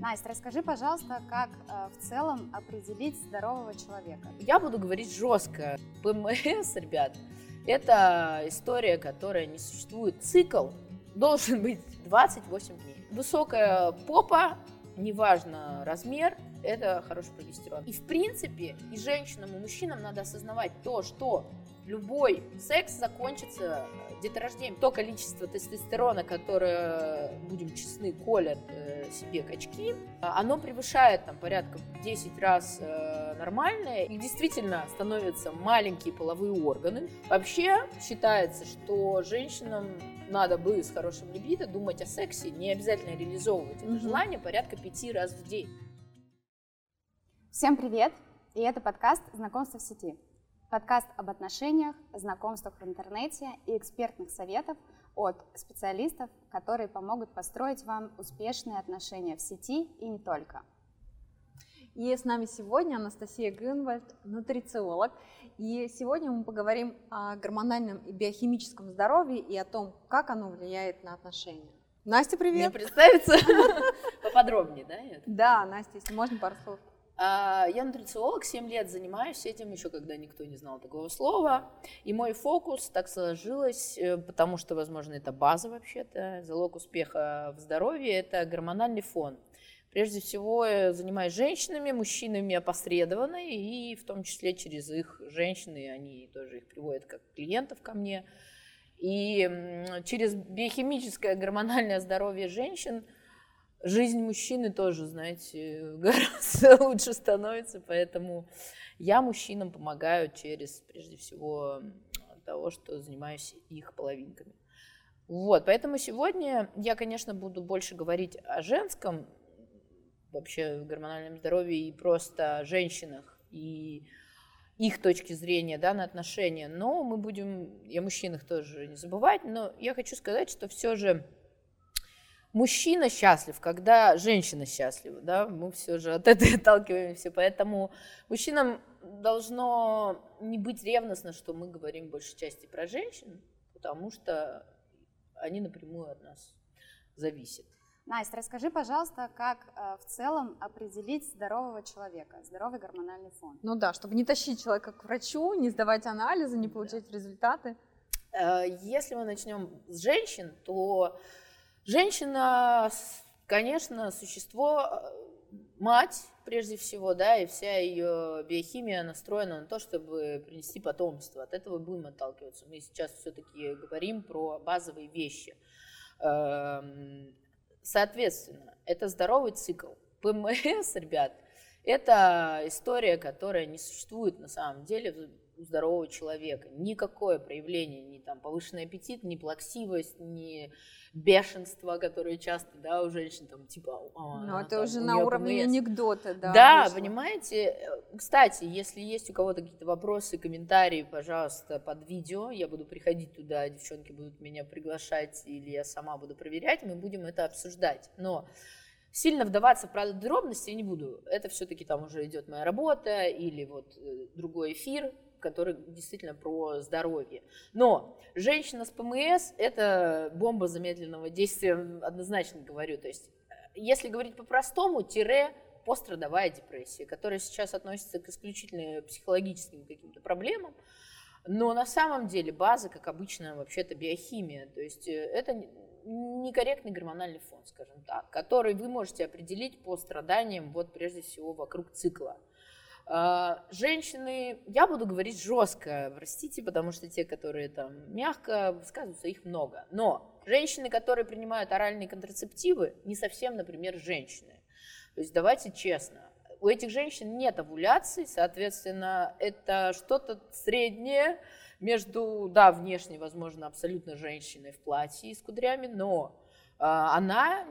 Настя, расскажи, пожалуйста, как э, в целом определить здорового человека? Я буду говорить жестко. ПМС, ребят, это история, которая не существует. Цикл должен быть 28 дней. Высокая попа, неважно размер, это хороший прогестерон. И в принципе и женщинам, и мужчинам надо осознавать то, что любой секс закончится деторождением. То количество тестостерона, которое, будем честны, колят э, себе качки, оно превышает там порядка 10 раз э, нормальное. И действительно становятся маленькие половые органы. Вообще считается, что женщинам надо бы с хорошим либидо думать о сексе, не обязательно реализовывать это желание порядка пяти раз в день. Всем привет! И это подкаст «Знакомство в сети». Подкаст об отношениях, знакомствах в интернете и экспертных советов от специалистов, которые помогут построить вам успешные отношения в сети и не только. И с нами сегодня Анастасия Грюнвальд, нутрициолог. И сегодня мы поговорим о гормональном и биохимическом здоровье и о том, как оно влияет на отношения. Настя, привет! Мне представиться поподробнее, да? Да, Настя, если можно, пару слов. А, я нутрициолог, 7 лет занимаюсь этим, еще когда никто не знал такого слова. И мой фокус так сложилось, э, потому что, возможно, это база вообще-то. Залог успеха в здоровье – это гормональный фон. Прежде всего, я занимаюсь женщинами, мужчинами опосредованно, и в том числе через их женщины, они тоже их приводят как клиентов ко мне. И через биохимическое гормональное здоровье женщин – жизнь мужчины тоже, знаете, гораздо лучше становится, поэтому я мужчинам помогаю через, прежде всего, того, что занимаюсь их половинками. Вот, поэтому сегодня я, конечно, буду больше говорить о женском вообще гормональном здоровье и просто о женщинах и их точки зрения да, на отношения. Но мы будем о мужчинах тоже не забывать. Но я хочу сказать, что все же мужчина счастлив, когда женщина счастлива, да, мы все же от этого отталкиваемся, поэтому мужчинам должно не быть ревностно, что мы говорим в большей части про женщин, потому что они напрямую от нас зависят. Настя, расскажи, пожалуйста, как э, в целом определить здорового человека, здоровый гормональный фон? Ну да, чтобы не тащить человека к врачу, не сдавать анализы, не получать да. результаты. Э, если мы начнем с женщин, то Женщина, конечно, существо, э, мать прежде всего, да, и вся ее биохимия настроена на то, чтобы принести потомство. От этого будем отталкиваться. Мы сейчас все-таки говорим про базовые вещи. Эм, соответственно, это здоровый цикл. ПМС, ребят, это история, которая не существует на самом деле у здорового человека. Никакое проявление, ни там повышенный аппетит, ни плаксивость, ни бешенство, которое часто, да, у женщин там типа... А, ну, это там, уже на уровне ПМС. анекдота, да. Да, вышло. понимаете. Кстати, если есть у кого-то какие-то вопросы, комментарии, пожалуйста, под видео, я буду приходить туда, девчонки будут меня приглашать, или я сама буду проверять, мы будем это обсуждать. Но сильно вдаваться в подробности я не буду. Это все-таки там уже идет моя работа или вот э, другой эфир, который действительно про здоровье. Но женщина с ПМС – это бомба замедленного действия, однозначно говорю. То есть, э, если говорить по-простому, тире пострадовая депрессия, которая сейчас относится к исключительно психологическим каким-то проблемам, но на самом деле база, как обычно, вообще-то биохимия. То есть э, это некорректный гормональный фон, скажем так, который вы можете определить по страданиям, вот прежде всего, вокруг цикла. А, женщины, я буду говорить жестко, простите, потому что те, которые там мягко высказываются, их много. Но женщины, которые принимают оральные контрацептивы, не совсем, например, женщины. То есть давайте честно, у этих женщин нет овуляции, соответственно, это что-то среднее между, да, внешне, возможно, абсолютно женщиной в платье и с кудрями, но она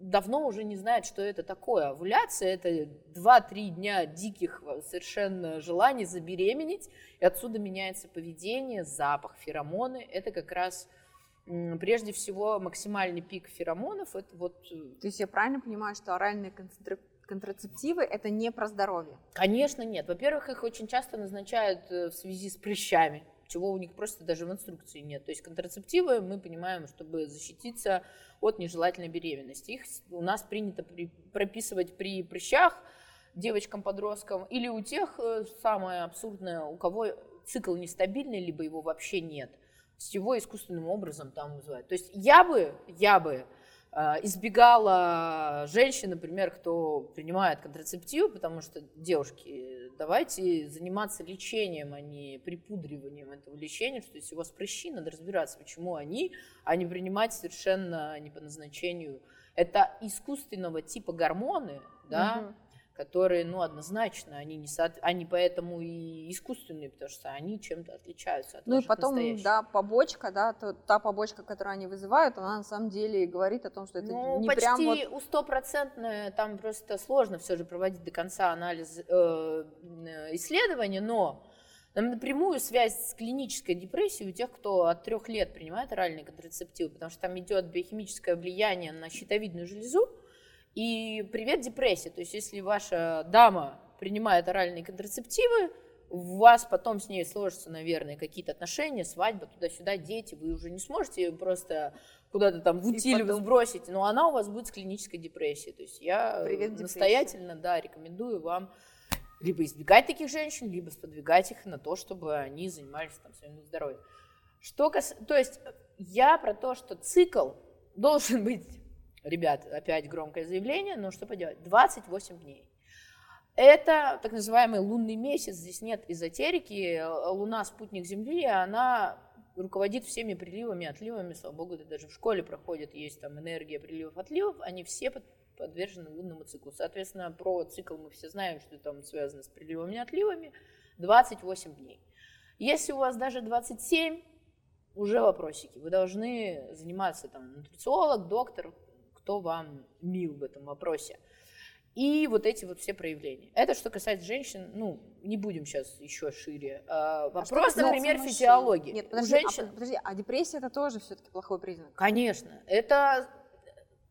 давно уже не знает, что это такое. Овуляция – это 2-3 дня диких совершенно желаний забеременеть, и отсюда меняется поведение, запах, феромоны. Это как раз прежде всего максимальный пик феромонов. Это вот... Э, То есть я правильно понимаю, что оральные контрацептивы – это не про здоровье? Конечно, нет. Во-первых, их очень часто назначают э, в связи с прыщами. Чего у них просто даже в инструкции нет. То есть контрацептивы мы понимаем, чтобы защититься от нежелательной беременности. Их у нас принято при, прописывать при прыщах девочкам-подросткам или у тех, э, самое абсурдное, у кого цикл нестабильный, либо его вообще нет. С его искусственным образом там вызывают. То есть я бы, я бы избегала женщин, например, кто принимает контрацептивы, потому что, девушки, давайте заниматься лечением, а не припудриванием этого лечения, что если у вас прыщи, надо разбираться, почему они, а не принимать совершенно не по назначению. Это искусственного типа гормоны, да, угу которые, ну, однозначно, они не со... они поэтому и искусственные, потому что они чем-то отличаются от Ну и потом, настоящих. да, побочка, да, то, та побочка, которую они вызывают, она на самом деле говорит о том, что это ну, не почти прям вот... у стопроцентное, там просто сложно все же проводить до конца анализ э, исследования, но напрямую связь с клинической депрессией у тех, кто от трех лет принимает оральные контрацептивы, потому что там идет биохимическое влияние на щитовидную железу, и привет депрессия. То есть если ваша дама принимает оральные контрацептивы, у вас потом с ней сложатся, наверное, какие-то отношения, свадьба, туда-сюда, дети, вы уже не сможете просто куда-то там в утиль потом... сбросить, но она у вас будет с клинической депрессией. То есть я Привет, настоятельно, да, рекомендую вам либо избегать таких женщин, либо сподвигать их на то, чтобы они занимались там своим здоровьем. Что кас... То есть я про то, что цикл должен быть ребят, опять громкое заявление, но что поделать, 28 дней. Это так называемый лунный месяц, здесь нет эзотерики, Луна спутник Земли, она руководит всеми приливами, отливами, слава богу, это даже в школе проходит, есть там энергия приливов, отливов, они все подвержены лунному циклу. Соответственно, про цикл мы все знаем, что там связано с приливами и отливами, 28 дней. Если у вас даже 27, уже вопросики. Вы должны заниматься там нутрициолог, доктор, кто вам мил в этом вопросе. И вот эти вот все проявления. Это что касается женщин, ну, не будем сейчас еще шире. А, а вопрос, а например, физиологии. Нет, подожди, У женщин... а, подожди, а депрессия это тоже все-таки плохой признак? Конечно. Это,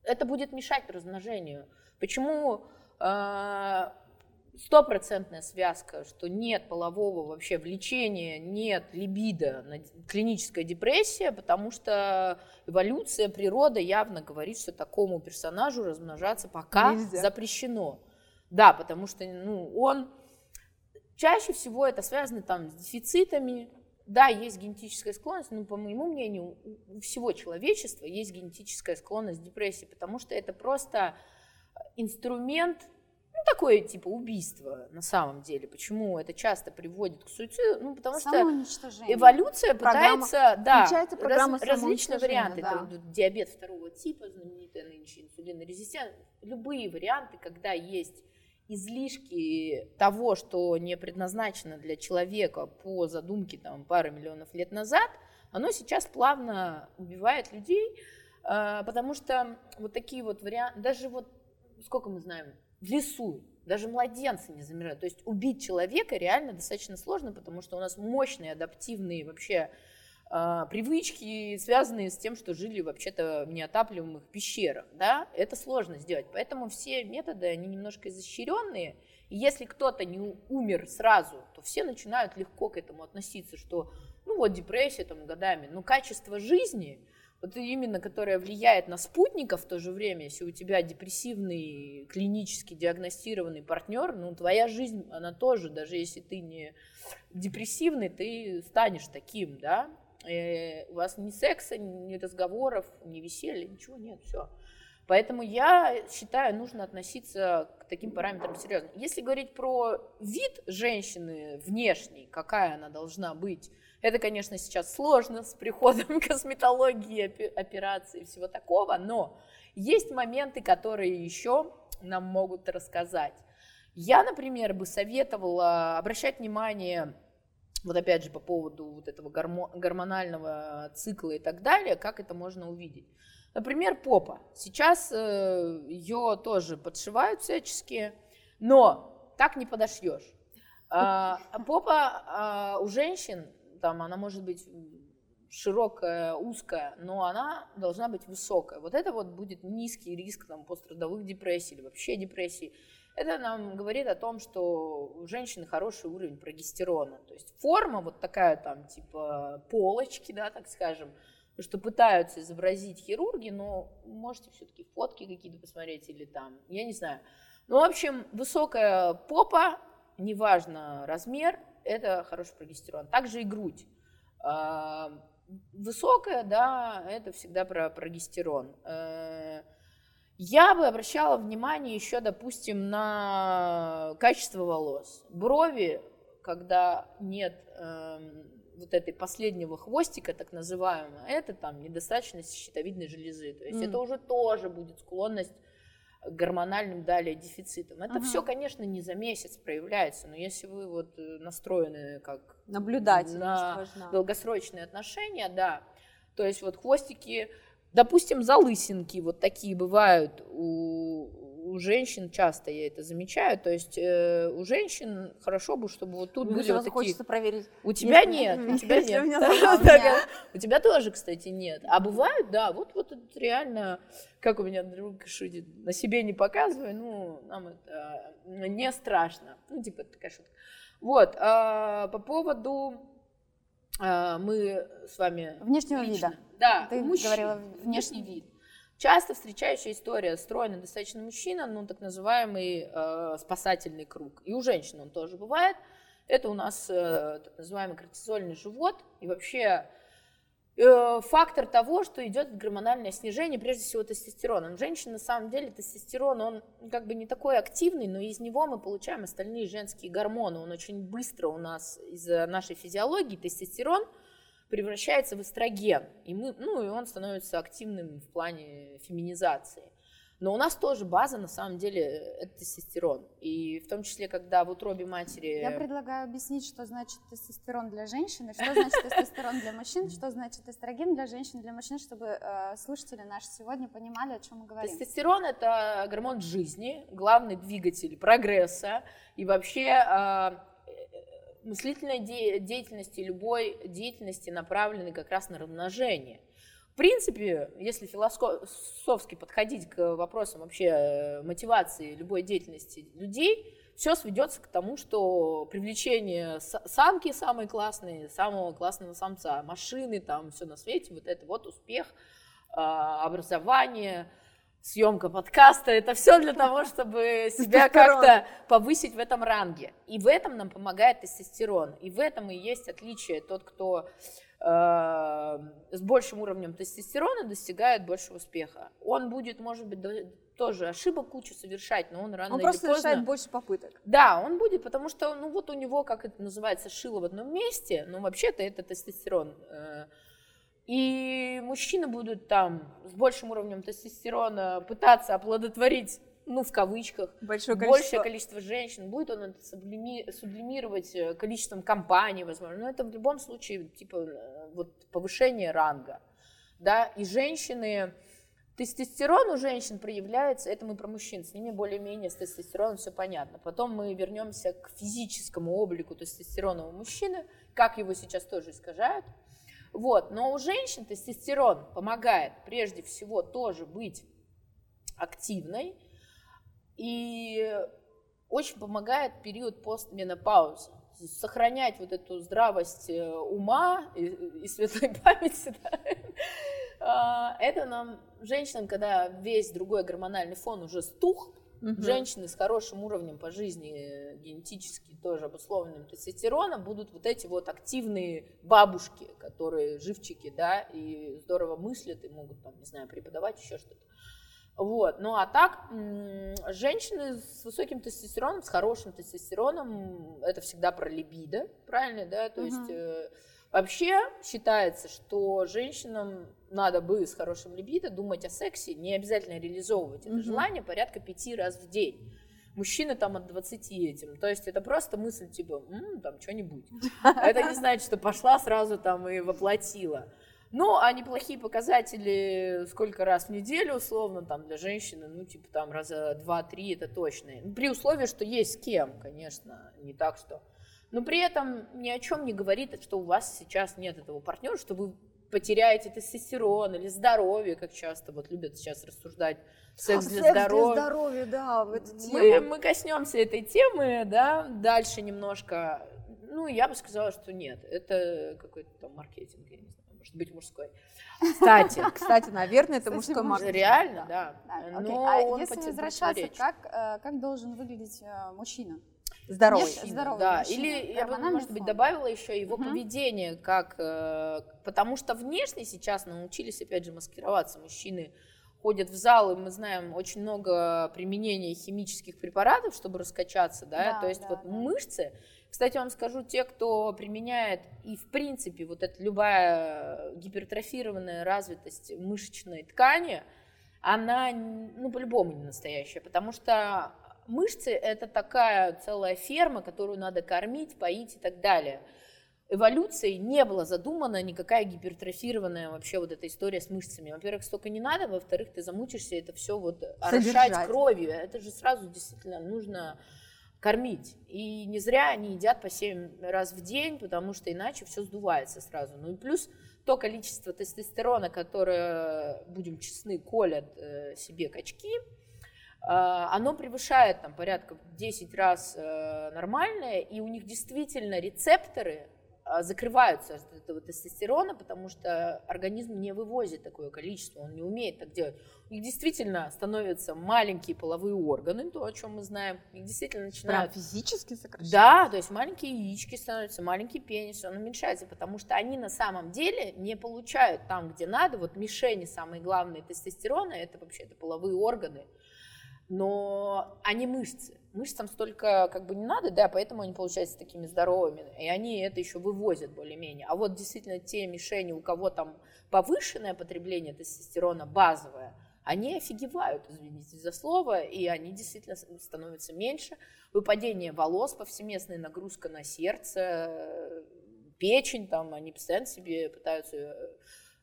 это будет мешать размножению. Почему а, стопроцентная связка, что нет полового вообще влечения, нет либидо, клиническая депрессия, потому что эволюция, природа явно говорит, что такому персонажу размножаться пока Нельзя. запрещено. Да, потому что ну, он чаще всего это связано там с дефицитами. Да, есть генетическая склонность, но по моему мнению у всего человечества есть генетическая склонность к депрессии, потому что это просто инструмент ну, такое типа убийство на самом деле. Почему это часто приводит к суициду? Ну, потому что эволюция программа, пытается, да, программа раз, различные варианты. Да. Это диабет второго типа, знаменитая нынче инсулинорезистентность. Любые варианты, когда есть излишки того, что не предназначено для человека по задумке там, пары миллионов лет назад, оно сейчас плавно убивает людей, а, потому что вот такие вот варианты, даже вот сколько мы знаем, в лесу. Даже младенцы не замирают. То есть убить человека реально достаточно сложно, потому что у нас мощные адаптивные вообще э, привычки, связанные с тем, что жили вообще-то в неотапливаемых пещерах. Да? Это сложно сделать. Поэтому все методы, они немножко изощренные. И если кто-то не умер сразу, то все начинают легко к этому относиться, что ну вот депрессия там годами, но качество жизни – вот именно которая влияет на спутника в то же время, если у тебя депрессивный, клинически диагностированный партнер, ну, твоя жизнь, она тоже, даже если ты не депрессивный, ты станешь таким, да, и э, у вас ни секса, ни разговоров, ни веселья, ничего нет, все. Поэтому я считаю, нужно относиться к таким параметрам серьезно. Если говорить про вид женщины внешний, какая она должна быть, это, конечно, сейчас сложно с приходом косметологии, операций и всего такого, но есть моменты, которые еще нам могут рассказать. Я, например, бы советовала обращать внимание, вот опять же по поводу вот этого гормонального цикла и так далее, как это можно увидеть. Например, попа. Сейчас э, ее тоже подшивают всячески, но так не подошьешь. А, попа а, у женщин там она может быть широкая, узкая, но она должна быть высокая. Вот это вот будет низкий риск там, пострадовых депрессий или вообще депрессий. это нам говорит о том, что у женщины хороший уровень прогестерона. То есть форма вот такая там, типа полочки, да, так скажем, что пытаются изобразить хирурги, но можете все-таки фотки какие-то посмотреть или там, я не знаю. Ну, в общем, высокая попа, неважно размер, это хороший прогестерон. Также и грудь. Высокая, да, это всегда про прогестерон. Э, я бы обращала внимание еще, допустим, на качество волос. Брови, когда нет э, вот этой последнего хвостика, так называемого, это там недостаточность щитовидной железы. То есть mm. это уже тоже будет склонность гормональным далее дефицитом. Это ага. все, конечно, не за месяц проявляется, но если вы вот э, настроены как наблюдать на важна. долгосрочные отношения, да, то есть вот хвостики, допустим, залысинки вот такие бывают у, у женщин часто я это замечаю, то есть э, у женщин хорошо бы, чтобы вот тут Мне были вот такие. хочется проверить. У тебя нет, у тебя нет. У тебя тоже, кстати, нет. А бывают, да, вот вот реально, как у меня друг шутит, на себе не показывай, ну нам это не страшно, ну типа такая шутка. Вот а, по поводу а, мы с вами внешнего вида. Да, ты говорила внешний вид. Часто встречающая история, стройный достаточно мужчина, ну, так называемый э, спасательный круг. И у женщин он тоже бывает. Это у нас э, так называемый кортизольный живот. И вообще э, фактор того, что идет гормональное снижение, прежде всего тестостерона. У женщин на самом деле тестостерон, он как бы не такой активный, но из него мы получаем остальные женские гормоны. Он очень быстро у нас из-за нашей физиологии, тестостерон – превращается в эстроген, и, мы, ну, и он становится активным в плане феминизации. Но у нас тоже база, на самом деле, это тестостерон. И в том числе, когда в утробе матери... Я предлагаю объяснить, что значит тестостерон для женщины, что значит тестостерон для мужчин, что значит эстроген для женщин, для мужчин, чтобы э, слушатели наши сегодня понимали, о чем мы говорим. Тестостерон – это гормон жизни, главный двигатель прогресса и вообще э, мыслительной де- деятельности, любой деятельности, направленной как раз на размножение. В принципе, если философски подходить к вопросам вообще э, мотивации любой деятельности людей, все сведется к тому, что привлечение самки самой классной, самого классного самца, машины, там все на свете, вот это вот успех, а, образование, съемка подкаста, это все для того, чтобы себя как-то повысить в этом ранге. И в этом нам помогает тестостерон. И в этом и есть отличие. Тот, кто э, с большим уровнем тестостерона достигает большего успеха. Он будет, может быть, тоже ошибок кучу совершать, но он рано он или просто поздно... совершает больше попыток. Да, он будет, потому что, ну вот у него, как это называется, шило в одном месте, но вообще-то это тестостерон. Э, и мужчины будут там с большим уровнем тестостерона пытаться оплодотворить ну, в кавычках, Большое количество. большее количество женщин, будет он это сублими, сублимировать э, количеством компаний, возможно, но это в любом случае, типа, э, вот повышение ранга, да, и женщины, тестостерон у женщин проявляется, это мы про мужчин, с ними более-менее с тестостероном все понятно, потом мы вернемся к физическому облику тестостерона у мужчины, как его сейчас тоже искажают, вот. Но у женщин тестостерон помогает прежде всего тоже быть активной и очень помогает период постменопаузы сохранять вот эту здравость э, ума и, и светлой памяти, да, а, это нам, женщинам, когда весь другой гормональный фон уже стух, Угу. Женщины с хорошим уровнем по жизни, генетически тоже обусловленным тестостероном, будут вот эти вот активные бабушки, которые живчики, да, и здорово мыслят, и могут, там, не знаю, преподавать еще что-то. Вот. Ну а так, женщины с высоким тестостероном, с хорошим тестостероном, это всегда про либидо, правильно, да? То угу. есть э, вообще считается, что женщинам надо бы с хорошим либидо думать о сексе, не обязательно реализовывать это угу. желание порядка пяти раз в день. Мужчины там от 20 этим. То есть это просто мысль типа, М, там что-нибудь. Это не значит, что пошла сразу там и воплотила. Ну, а неплохие показатели сколько раз в неделю, условно, там для женщины, ну, типа там раза два-три, это точно. При условии, что есть с кем, конечно, не так, что... Но при этом ни о чем не говорит, что у вас сейчас нет этого партнера, что вы потеряете тестостерон или здоровье, как часто вот любят сейчас рассуждать секс А, для секс здоровья. для здоровья, да, в эту Мы, тему. мы коснемся этой темы, да, дальше немножко. Ну, я бы сказала, что нет, это какой-то там маркетинг, я не знаю, может быть мужской. Кстати, Кстати, наверное, это мужской маркетинг. реально, да. Но А он если возвращаться, как, э, как должен выглядеть э, мужчина? Здоровый. Нет, здоровый да. мужчина, Или я бы, может быть, добавила еще его Мгм. поведение, как, э, потому что внешне сейчас научились, опять же, маскироваться. Мужчины ходят в зал, и мы знаем очень много применения химических препаратов, чтобы раскачаться, да, Да, то есть да, вот да. мышцы. Кстати, вам скажу, те, кто применяет и в принципе вот эта любая гипертрофированная развитость мышечной ткани, она, ну, по-любому не настоящая, потому что мышцы – это такая целая ферма, которую надо кормить, поить и так далее. Эволюцией не была задумана никакая гипертрофированная вообще вот эта история с мышцами. Во-первых, столько не надо, во-вторых, ты замучишься это все вот орошать кровью. Это же сразу действительно нужно кормить. И не зря они едят по 7 раз в день, потому что иначе все сдувается сразу. Ну и плюс то количество тестостерона, которое, будем честны, колят э, себе качки, оно превышает там порядка в 10 раз э, нормальное, и у них действительно рецепторы э, закрываются от этого тестостерона, потому что организм не вывозит такое количество, он не умеет так делать. У них действительно становятся маленькие половые органы, то, о чем мы знаем, их действительно Прям начинают физически сокращать. да, то есть маленькие яички становятся, маленький пенис, он уменьшается, потому что они на самом деле не получают там, где надо. Вот мишени самые главные тестостерона, это вообще это половые органы, но они мышцы. Мышцам столько как бы не надо, да, поэтому они получаются такими здоровыми, и они это еще вывозят более-менее. А вот действительно те мишени, у кого там повышенное потребление тестостерона базовое, они офигевают, извините за слово, и они действительно становятся меньше. Выпадение волос, повсеместная нагрузка на сердце, печень, там они постоянно себе пытаются э,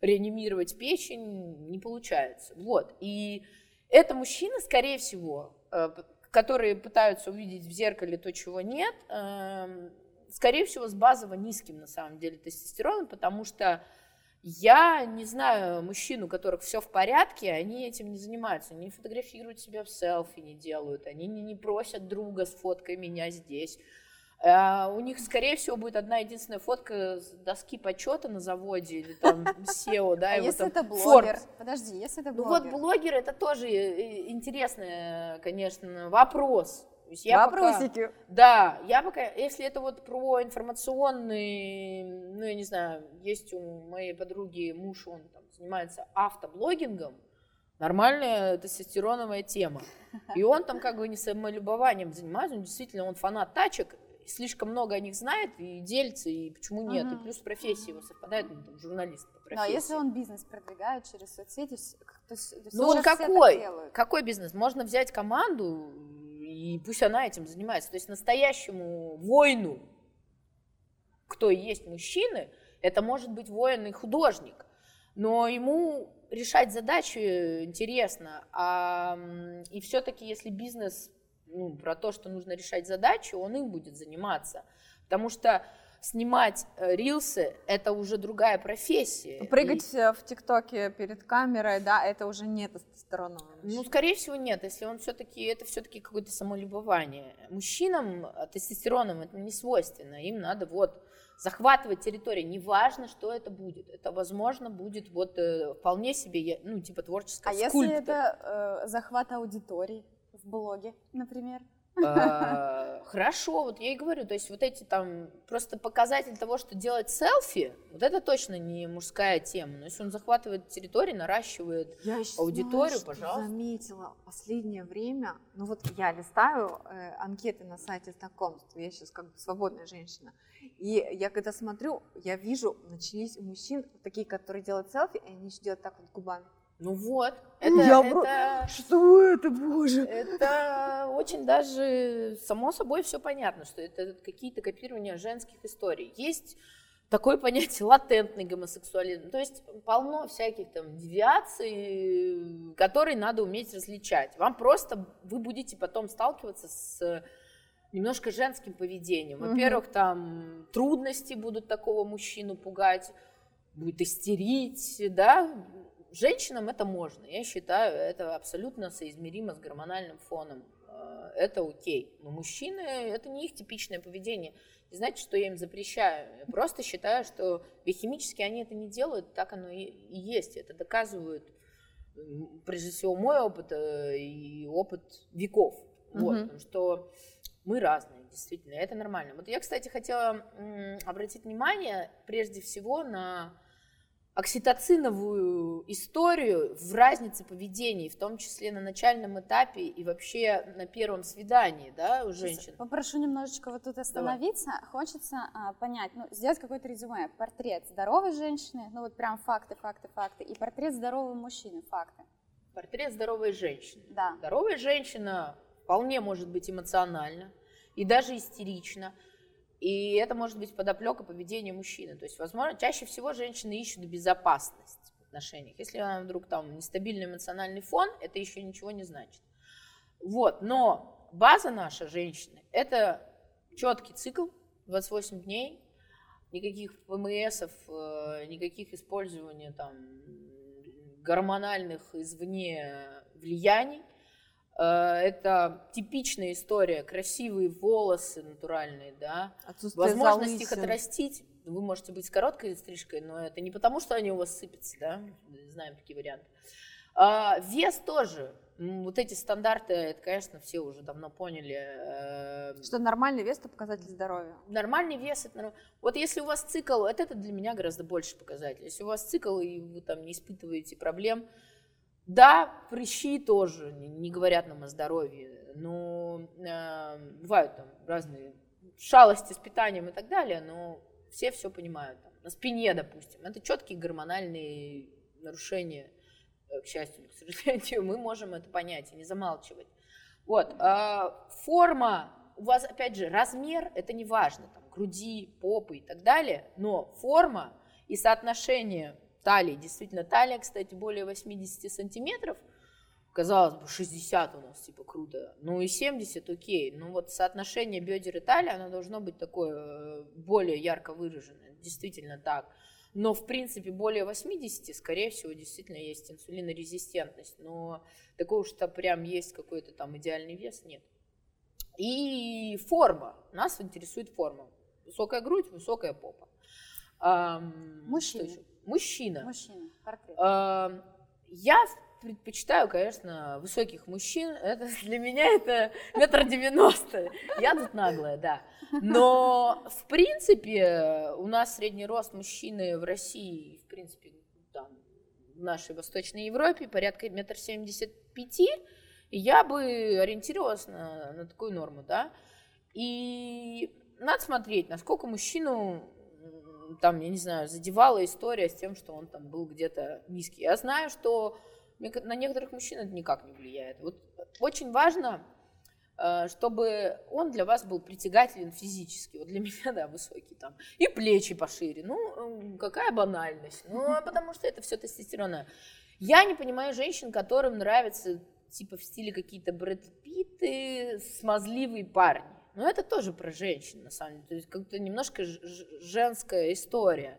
реанимировать печень, не получается. Вот, и это мужчины, скорее всего, э, которые пытаются увидеть в зеркале то, чего нет, эм, скорее всего, с базово низким, на самом деле, тестостероном, потому что я не знаю мужчин, у которых все в порядке, они этим не занимаются, не фотографируют себя в селфи, не делают, они не, не просят друга с фоткой меня здесь. А, У них, скорее всего, будет одна единственная фотка с доски почета на заводе или там SEO, да, А если это блогер? Подожди, если это Ну вот блогер? блогер это тоже э, интересный, конечно, вопрос. Я пока- Вопросики. да, я пока, если это вот про информационный, ну, я не знаю, есть у моей подруги муж, он там занимается автоблогингом, нормальная тестостероновая тема. И он там как бы не самолюбованием занимается, он действительно, он фанат тачек, слишком много о них знает и делится, и почему нет, и Мгм. плюс профессия его совпадает, он там журналист по Ну, а профессии. если он бизнес продвигает через соцсети, то есть- то Ну так какой? Какой бизнес? Можно взять команду, и пусть она этим занимается. То есть настоящему воину, кто и есть мужчины, это может быть воин и художник. Но ему решать задачи интересно. А, и все-таки, если бизнес ну, про то, что нужно решать задачи, он им будет заниматься. Потому что снимать э, рилсы – это уже другая профессия. И- Прыгать э, в ТикТоке перед камерой, да, это уже не тестостероновый Ну, скорее всего, нет. Если он все-таки, это все-таки какое-то самолюбование. Мужчинам а, тестостероном это не свойственно. Им надо вот захватывать территорию. Неважно, что это будет. Это, возможно, будет вот э, вполне себе, ну, типа творческая А если скульптор. это э, захват аудитории в блоге, например? А, Хорошо, вот я и говорю, то есть вот эти там просто показатель того, что делать селфи, вот это точно не мужская тема. Но если он захватывает территорию, наращивает Я аудиторию, что пожалуйста. заметила в последнее время, ну вот я листаю э, анкеты на сайте знакомств, я сейчас как бы свободная женщина, и я когда смотрю, я вижу, начались у мужчин такие, которые делают селфи, и они еще делают так вот губами. Ну вот, это, Я это, Что это, боже? это очень даже само собой все понятно, что это какие-то копирования женских историй. Есть такое понятие латентный гомосексуализм. То есть полно всяких там девиаций, которые надо уметь различать. Вам просто, вы будете потом сталкиваться с немножко женским поведением. Во-первых, там трудности будут такого мужчину пугать. будет истерить, да, женщинам это можно. Я считаю, это абсолютно соизмеримо с гормональным фоном. Э, это окей. Но мужчины, это не их типичное поведение. Не значит, что я им запрещаю. Я просто считаю, что биохимически они это не делают, так оно и, есть. Это доказывают, прежде всего, мой опыт э, и опыт веков. Вот, потому что мы разные, действительно, это нормально. Вот я, кстати, хотела обратить внимание прежде всего на окситоциновую историю в разнице поведений, в том числе на начальном этапе и вообще на первом свидании, да, у женщин. Попрошу немножечко вот тут остановиться. Давай. Хочется а, понять, ну, сделать какое-то резюме. Портрет здоровой женщины, ну вот прям факты, факты, факты, и портрет здорового мужчины, факты. Портрет здоровой женщины. Да. Здоровая женщина вполне может быть эмоциональна и даже истерична и это может быть подоплека поведения мужчины. То есть, возможно, чаще всего женщины ищут безопасность в отношениях. Если она вдруг там нестабильный эмоциональный фон, это еще ничего не значит. Вот, но база наша женщины – это четкий цикл, 28 дней, никаких ПМСов, э, никаких использования там гормональных извне влияний – Э, это типичная история, красивые волосы натуральные, да. Отсутствие Возможность залысин. их отрастить. Вы можете быть с короткой стрижкой, но это не потому, что они у вас сыпятся, да. Знаем такие варианты. А, вес тоже. Вот эти стандарты, это, конечно, все уже давно поняли. Э, что нормальный вес – это показатель здоровья. Нормальный вес – это Вот если у вас цикл, это, это для меня гораздо больше показатель. Если у вас цикл, и вы там не испытываете проблем, да, прыщи тоже не говорят нам о здоровье, но э, бывают там разные шалости с питанием и так далее, но все все понимают. Там, на спине, допустим, это четкие гормональные нарушения, э, к счастью или к сожалению, мы можем это понять и не замалчивать. Вот, э, форма, у вас, опять же, размер, это не важно, там, груди, попы и так далее, но форма и соотношение талии. Действительно, талия, кстати, более 80 сантиметров. Казалось бы, 60 у нас, типа, круто. Ну и 70, окей. Ну вот соотношение бедер и талии, оно должно быть такое э, более ярко выраженное. Действительно так. Но, в принципе, более 80, скорее всего, действительно есть инсулинорезистентность. Но такого уж-то прям есть какой-то там идеальный вес, нет. И форма. Нас интересует форма. Высокая грудь, высокая попа. Мужчина. Мужчина. Мужчина, портрет. Я предпочитаю, конечно, высоких мужчин. Это для меня это метр девяносто. Я тут наглая, да. Но, в принципе, у нас средний рост мужчины в России, в принципе, там, в нашей Восточной Европе порядка метр семьдесят пяти. И я бы ориентировалась на, на такую норму, да. И надо смотреть, насколько мужчину там, я не знаю, задевала история с тем, что он там был где-то низкий. Я знаю, что на некоторых мужчин это никак не влияет. Вот очень важно, э, чтобы он для вас был притягателен физически. Вот для меня, да, высокий там. И плечи пошире. Ну, какая банальность. Ну, а потому что это все тестостерона. Я не понимаю женщин, которым нравится типа в стиле какие-то Брэд Питты, смазливые парни. Но это тоже про женщин, на самом деле. То есть как-то немножко женская история.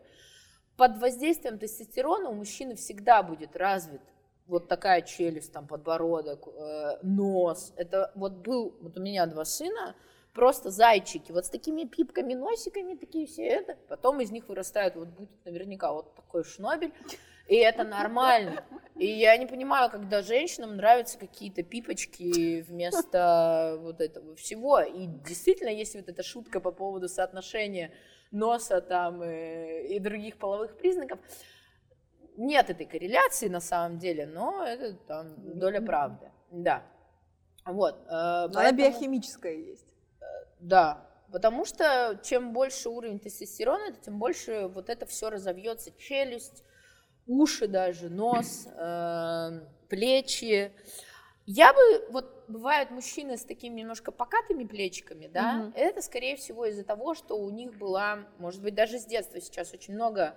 Под воздействием тестостерона у мужчины всегда будет развит вот такая челюсть, там подбородок, э, нос. Это вот был, вот у меня два сына, просто зайчики, вот с такими пипками, носиками, такие все это. Потом из них вырастает, вот будет наверняка вот такой шнобель. И это нормально. И я не понимаю, когда женщинам нравятся какие-то пипочки вместо вот этого всего. И действительно, есть вот эта шутка по поводу соотношения носа там и, э, и других половых признаков. Нет этой корреляции на самом деле, но это там доля правды. Да. Вот. Э, поэтому, Она биохимическая есть. Э, да, потому что чем больше уровень тестостерона, тем больше вот это все разовьется. Челюсть, уши даже, нос, э, плечи. Я бы, вот бывают мужчины с такими немножко покатыми плечиками, да, угу. это скорее всего из-за того, что у них была, может быть, даже с детства сейчас очень много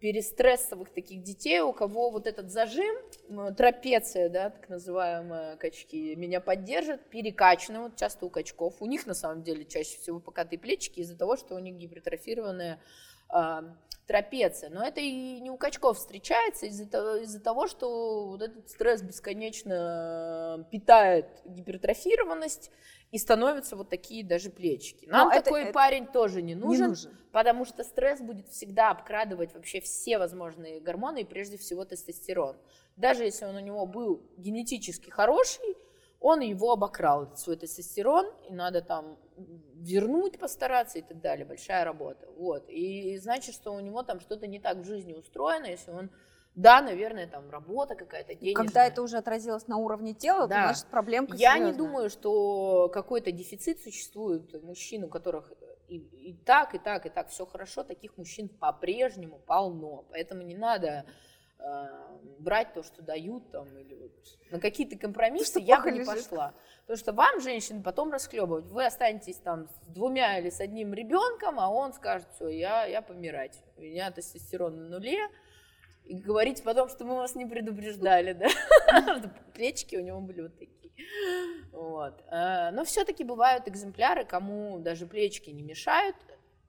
перестрессовых таких детей, у кого вот этот зажим, трапеция, да, так называемые качки, меня поддержат, перекачаны, вот часто у качков, у них на самом деле чаще всего покатые плечики из-за того, что у них гипертрофированная э, трапеция. Но это и не у качков встречается из-за того, из того, что вот этот стресс бесконечно питает гипертрофированность, и становятся вот такие даже плечики. Нам Но такой это, парень это тоже не нужен, не нужен, потому что стресс будет всегда обкрадывать вообще все возможные гормоны, и прежде всего тестостерон. Даже если он у него был генетически хороший, он его обокрал, свой тестостерон, и надо там вернуть, постараться и так далее. Большая работа. Вот. И значит, что у него там что-то не так в жизни устроено, если он да, наверное, там работа какая-то денежная. Когда это уже отразилось на уровне тела, да. то значит проблемка Я серьезная. не думаю, что какой-то дефицит существует у мужчин, у которых и, и так, и так, и так все хорошо. Таких мужчин по-прежнему полно. Поэтому не надо брать то, что дают, там, или вот на какие-то компромиссы что я бы не пошла. Потому что вам, женщин, потом расхлебывать. Вы останетесь там с двумя или с одним ребенком, а он скажет, все, я, я помирать. У меня тестостерон на нуле, и говорить потом, что мы вас не предупреждали, да, плечики у него были вот такие. Вот. А, но все-таки бывают экземпляры, кому даже плечики не мешают,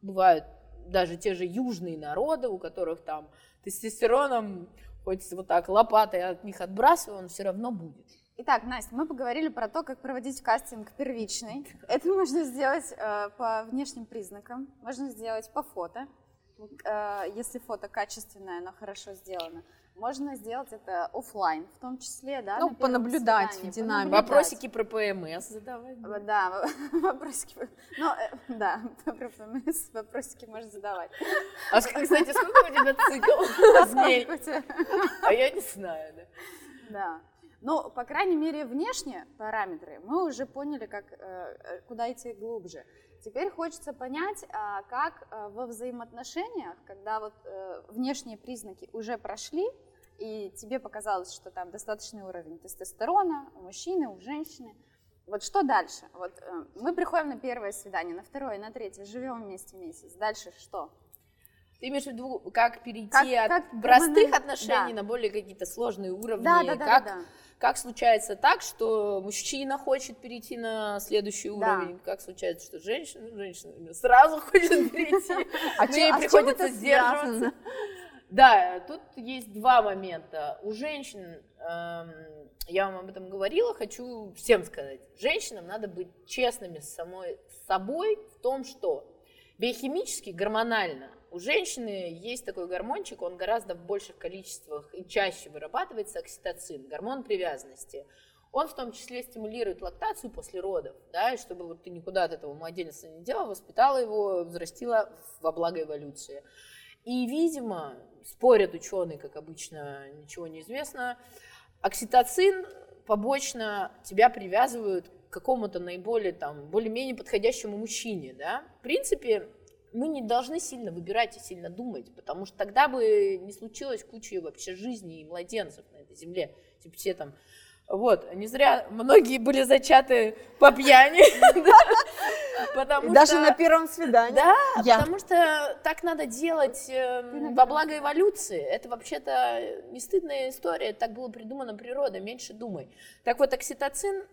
бывают даже те же южные народы, у которых там тестостероном хоть вот так лопатой от них отбрасывай, он все равно будет. Итак, Настя, мы поговорили про то, как проводить кастинг первичный. Это можно сделать э, по внешним признакам, можно сделать по фото, Э, если фото качественное, но хорошо сделано. Можно сделать это офлайн, в том числе, да? Ну, понаблюдать в динамике. Вопросики про ПМС задавать. Да, вопросики. Ну, э, да, про ПМС вопросики можно задавать. А, кстати, сколько у тебя цикл? А я не знаю, да. Да. Ну, по крайней мере, внешние параметры мы уже поняли, как, э, куда идти глубже. Теперь хочется понять, а, как во взаимоотношениях, когда вот э, внешние признаки уже прошли, и тебе показалось, что там достаточный уровень тестостерона у мужчины, у женщины, вот что дальше? Вот э, мы приходим на первое свидание, на второе, на третье, живем вместе месяц. Дальше что? Ты имеешь в виду, как перейти как, от как простых отношений да. на более какие-то сложные уровни? Да, да, да, как, да, да. как случается так, что мужчина хочет перейти на следующий уровень? Да. Как случается, что женщина, женщина сразу хочет перейти, а ей приходится сдерживаться? Да, тут есть два момента. У женщин, эм, я вам об этом говорила, хочу всем сказать, женщинам надо быть честными с самой с собой в том, что биохимически, гормонально у женщины есть такой гормончик, он гораздо в больших количествах и чаще вырабатывается окситоцин, гормон привязанности. Он в том числе стимулирует лактацию после родов, да, и чтобы вот ты никуда от этого младенца не делала, воспитала его, взрастила во благо эволюции. И, видимо, спорят ученые, как обычно, ничего не известно, окситоцин побочно тебя привязывают к какому-то наиболее там более-менее подходящему мужчине, да. В принципе, мы не должны сильно выбирать и сильно думать, потому что тогда бы не случилось кучи вообще жизни и младенцев на этой земле. Типа все там вот, не зря многие были зачаты по пьяни. Даже на первом свидании. Да, потому что так надо делать эм, во благо эволюции. Это вообще-то не стыдная история, так было придумано природой, меньше думай. Так вот, окситоцин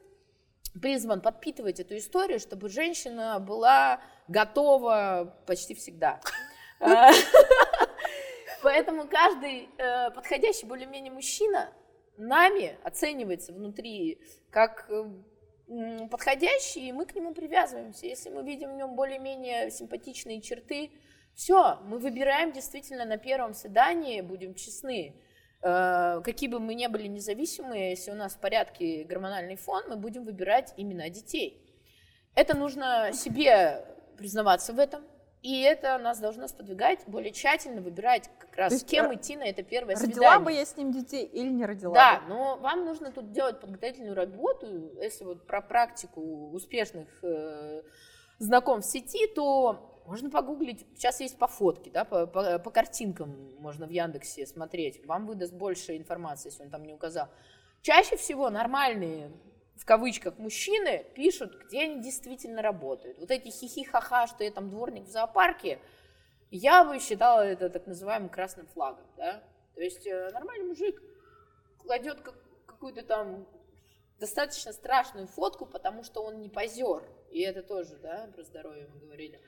призван подпитывать эту историю, чтобы женщина была готова почти всегда. Поэтому каждый э, подходящий более-менее мужчина нами оценивается внутри как подходящий, и мы к нему привязываемся. Если мы видим в нем более-менее симпатичные черты, все, мы выбираем действительно на первом свидании, будем честны, Э, какие бы мы ни были независимые, если у нас в порядке гормональный фон, мы будем выбирать именно детей. Это нужно себе признаваться в этом, и это нас должно сподвигать более тщательно выбирать как раз, с кем идти на это первое родила свидание. Родила бы я с ним детей или не родила Да, бы? но вам нужно тут делать подготовительную работу, если вот про практику успешных э, знакомств в сети, то можно погуглить, сейчас есть по фотке, да, по, по, по картинкам можно в Яндексе смотреть, вам выдаст больше информации, если он там не указал. Чаще всего нормальные, в кавычках, мужчины пишут, где они действительно работают. Вот эти хихи-ха-ха, что я там дворник в зоопарке, я бы считала это так называемым красным флагом, да. То есть э, нормальный мужик кладет какую-то там достаточно страшную фотку, потому что он не позер. И это тоже, да, про здоровье мы говорили.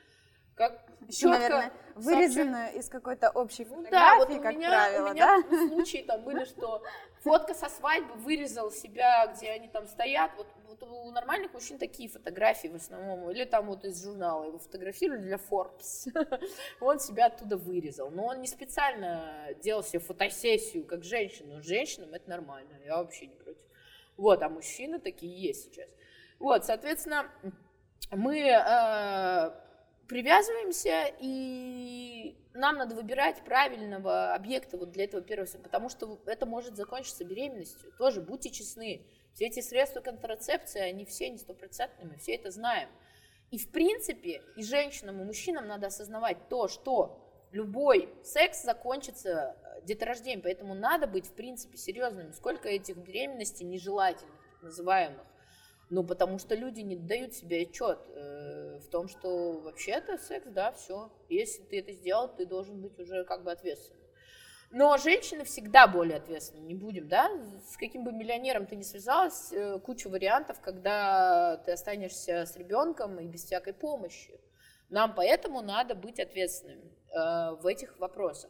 Как Еще, наверное, вырезанную из какой-то общей ну, фотографии, да, вот у как меня, правило, у меня да? случаи там были, что фотка со свадьбы вырезал себя, где они там стоят. Вот, вот у нормальных мужчин такие фотографии в основном. Или там вот из журнала его фотографировали для Forbes. Он себя оттуда вырезал. Но он не специально делал себе фотосессию, как женщина. Женщинам это нормально, я вообще не против. Вот, а мужчины такие есть сейчас. Вот, соответственно, мы э, привязываемся, и нам надо выбирать правильного объекта вот для этого первого, потому что это может закончиться беременностью. Тоже будьте честны. Все эти средства контрацепции, они все не стопроцентные, мы все это знаем. И в принципе и женщинам, и мужчинам надо осознавать то, что любой секс закончится э, деторождением, поэтому надо быть в принципе серьезными. Сколько этих беременностей нежелательных, так называемых, ну, потому что люди не дают себе отчет э, в том, что вообще-то секс, да, все. Если ты это сделал, ты должен быть уже как бы ответственным. Но женщины всегда более ответственны, не будем, да? С каким бы миллионером ты ни связалась, э, куча вариантов, когда ты останешься с ребенком и без всякой помощи. Нам поэтому надо быть ответственными э, в этих вопросах.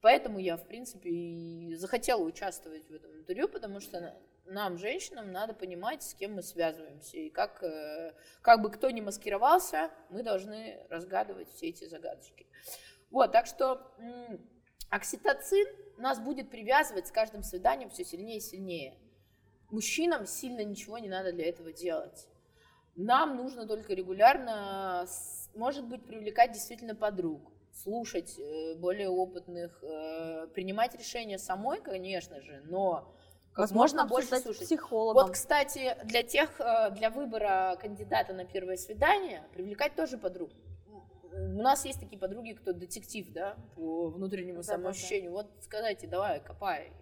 Поэтому я, в принципе, и захотела участвовать в этом интервью, потому что нам, женщинам, надо понимать, с кем мы связываемся. И как, э, как бы кто ни маскировался, мы должны разгадывать все эти загадочки. Вот, так что окситоцин нас будет привязывать с каждым свиданием все сильнее и сильнее. Мужчинам сильно ничего не надо для этого делать. Нам нужно только регулярно, может быть, привлекать действительно подруг, слушать э, более опытных, э, принимать решения самой, конечно же, но Возможно, больше слушать. психологом. Вот, кстати, для тех, э, для выбора кандидата на первое свидание, привлекать тоже подруг. У нас есть такие подруги, кто детектив, да, по внутреннему да, самоощущению. Да, да. Вот сказайте, давай, копай.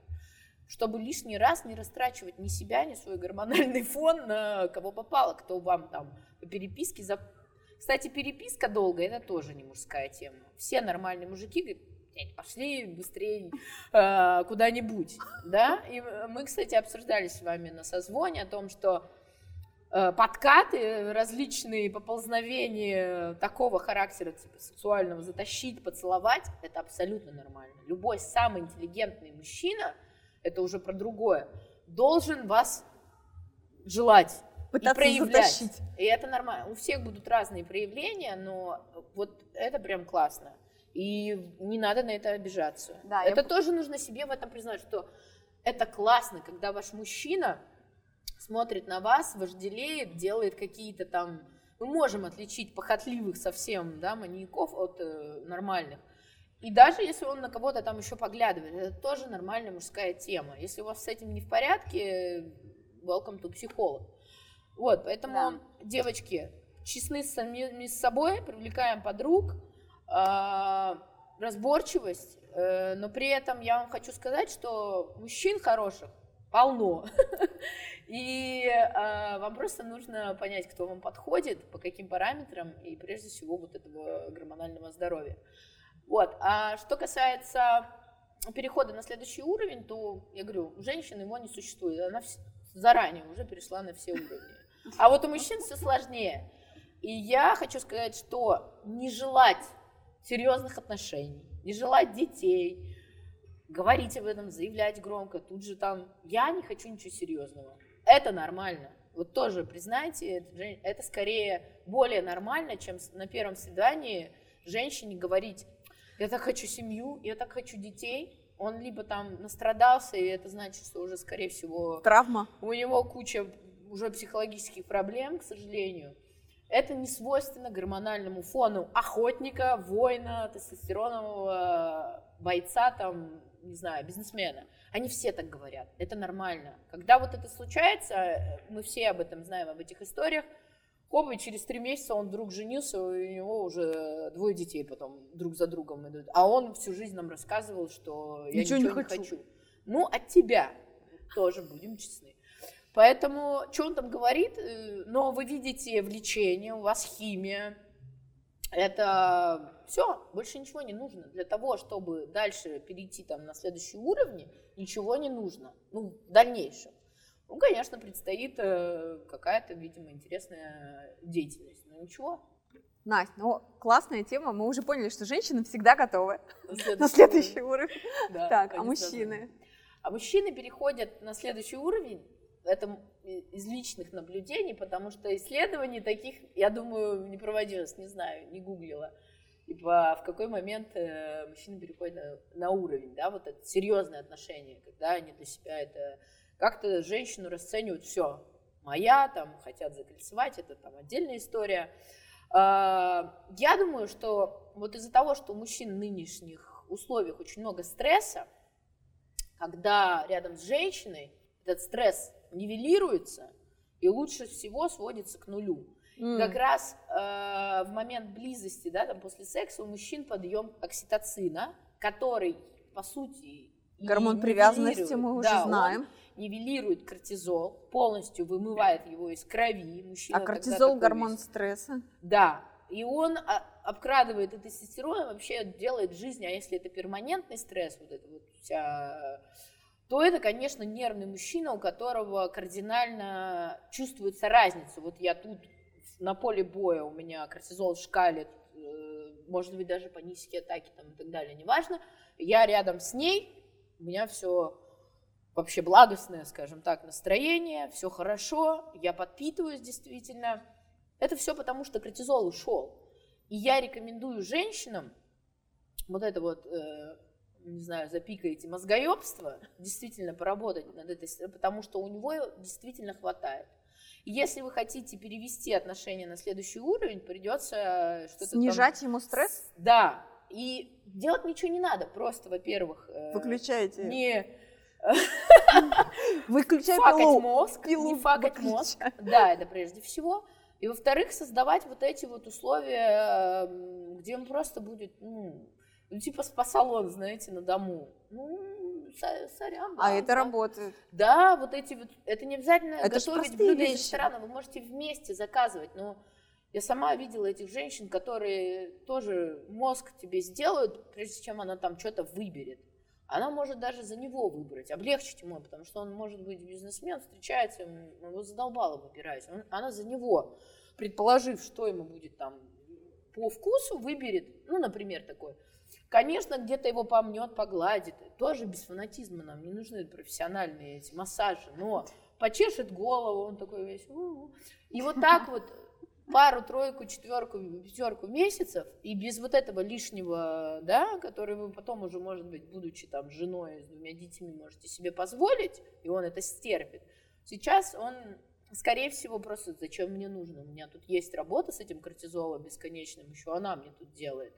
Чтобы лишний раз не растрачивать ни себя, ни свой гормональный фон на кого попало, кто вам там по переписке за... Кстати, переписка долгая, это тоже не мужская тема. Все нормальные мужики говорят, пошли быстрее э, куда-нибудь, да, и мы, кстати, обсуждали с вами на созвоне о том, что э, подкаты, различные поползновения такого характера, типа сексуального, затащить, поцеловать, это абсолютно нормально. Любой самый интеллигентный мужчина, это уже про другое, должен вас желать Пытаться и проявлять. Затащить. И это нормально. У всех будут разные проявления, но вот это прям классно. И не надо на это обижаться. Да, это я... тоже нужно себе в этом признать, что это классно, когда ваш мужчина смотрит на вас, вожделеет, делает какие-то там... Мы можем отличить похотливых совсем, да, маньяков от э, нормальных. И даже если он на кого-то там еще поглядывает, это тоже нормальная мужская тема. Если у вас с этим не в порядке, welcome to психолог. Вот, поэтому, да. девочки, честны с самими с собой, привлекаем подруг, разборчивость, э, но при этом я вам хочу сказать, что мужчин хороших полно. И э, вам просто нужно понять, кто вам подходит, по каким параметрам, и прежде всего вот этого гормонального здоровья. Вот. А что касается перехода на следующий уровень, то я говорю, у женщины его не существует. Она заранее уже перешла на все уровни. А вот у мужчин все сложнее. И я хочу сказать, что не желать серьезных отношений, не желать детей, говорить об этом, заявлять громко, тут же там, я не хочу ничего серьезного. Это нормально. Вот тоже признайте, это скорее более нормально, чем на первом свидании женщине говорить, я так хочу семью, я так хочу детей. Он либо там настрадался, и это значит, что уже, скорее всего, травма. У него куча уже психологических проблем, к сожалению. Это не свойственно гормональному фону охотника, воина, тестостеронового бойца, там, не знаю, бизнесмена. Они все так говорят. Это нормально. Когда вот это случается, мы все об этом знаем, об этих историях, Хоп, и через три месяца он вдруг женился, и у него уже двое детей потом друг за другом идут. А он всю жизнь нам рассказывал, что я ничего, ничего не, хочу. не хочу. Ну, от тебя тоже будем честны. Поэтому, что он там говорит, э, но вы видите влечение, у вас химия, это все, больше ничего не нужно. Для того, чтобы дальше перейти там на следующий уровень, ничего не нужно, ну, в дальнейшем. Ну, конечно, предстоит э, какая-то, видимо, интересная деятельность, но ничего, Настя, ну классная тема, мы уже поняли, что женщины всегда готовы на следующий уровень. Да, Так, а мужчины? А мужчины переходят на следующий уровень, это из личных наблюдений, потому что исследований таких, я думаю, не проводилось, не знаю, не гуглила. И по- в какой момент э, мужчины переходят на, на уровень, да, вот это серьезные отношения, когда они для себя это как-то женщину расценивают, все, моя, там, хотят закольцевать, это там отдельная история. А, Я думаю, что вот из-за того, что у мужчин в нынешних условиях очень много стресса, когда рядом с женщиной этот стресс нивелируется и лучше всего сводится к нулю. М, Как раз э, в момент близости, да, там после секса у мужчин подъем окситоцина, который, по сути, Гормон привязанности мы уже да, он знаем. нивелирует кортизол, полностью вымывает его из крови. Мужчина А кортизол гормон весь- стресса. да, и он а, обкрадывает и тестостерон, вообще делает жизнь, а если это перманентный стресс, вот это вот вся, то это, конечно, нервный мужчина, у которого кардинально чувствуется разница. Вот я тут на поле боя, у меня кортизол шкалит, э, может быть, даже панические атаки там и так далее, неважно. Я рядом с ней, у меня все вообще благостное, скажем так, настроение, все хорошо, я подпитываюсь действительно. Это все потому, что кортизол ушел. И я рекомендую женщинам вот это вот, э, не знаю, запикаете мозгоебство, действительно поработать над этой, потому что у него действительно хватает. И если вы хотите перевести отношения на следующий уровень, придется что-то там- Снижать ему стресс? Да. И делать ничего не надо, просто, во-первых, э, Выключайте. не Выключай факать пилу. мозг, пилу не факать выключай. мозг. Да, это прежде всего. И во-вторых, создавать вот эти вот условия, м, где он просто будет, ну, ну, типа спа-салон, знаете, на дому. Ну, со- сорян. А да, это да. работает. Да, вот эти вот, это не обязательно Это готовить блюда из ресторана, вы можете вместе заказывать, но я сама видела этих женщин, которые тоже мозг тебе сделают, прежде чем она там что-то выберет. Она может даже за него выбрать, облегчить ему, потому что он может быть бизнесмен, встречается, его задолбало выбирать. Он- она за него, предположив, что ему будет там по вкусу, выберет, ну, например, такой. Конечно, где-то его помнет, погладит. Тоже без фанатизма нам не нужны профессиональные эти массажи, но почешет голову, он такой весь. «У-у». И вот так вот пару, тройку, четверку, пятерку месяцев, и без вот этого лишнего, да, который вы потом уже, может быть, будучи там женой с двумя детьми, можете себе позволить, и он это стерпит. Сейчас он, скорее всего, просто зачем мне нужно? У меня тут есть работа с этим кортизолом бесконечным, еще она мне тут делает.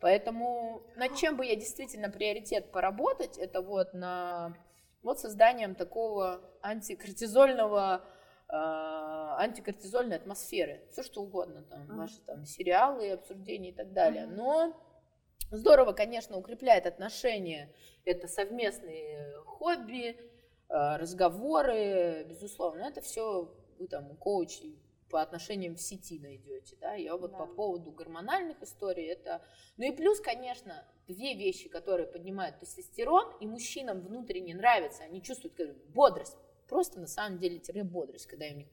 Поэтому над чем бы я действительно приоритет поработать, это вот на вот созданием такого антикортизольного э, антикортизольной атмосферы, все что угодно, там, Мгм. ваши там сериалы, обсуждения и так далее. Мгм. Но здорово, конечно, укрепляет отношения, это совместные хобби, э, разговоры, безусловно, это все вы там у коучей по отношениям в сети найдете, да, я вот Да. по поводу гормональных историй, это, ну и плюс, конечно, две вещи, которые поднимают тестостерон, и мужчинам внутренне нравятся, они чувствуют как бодрость, просто на самом деле тире бодрость, когда я у них.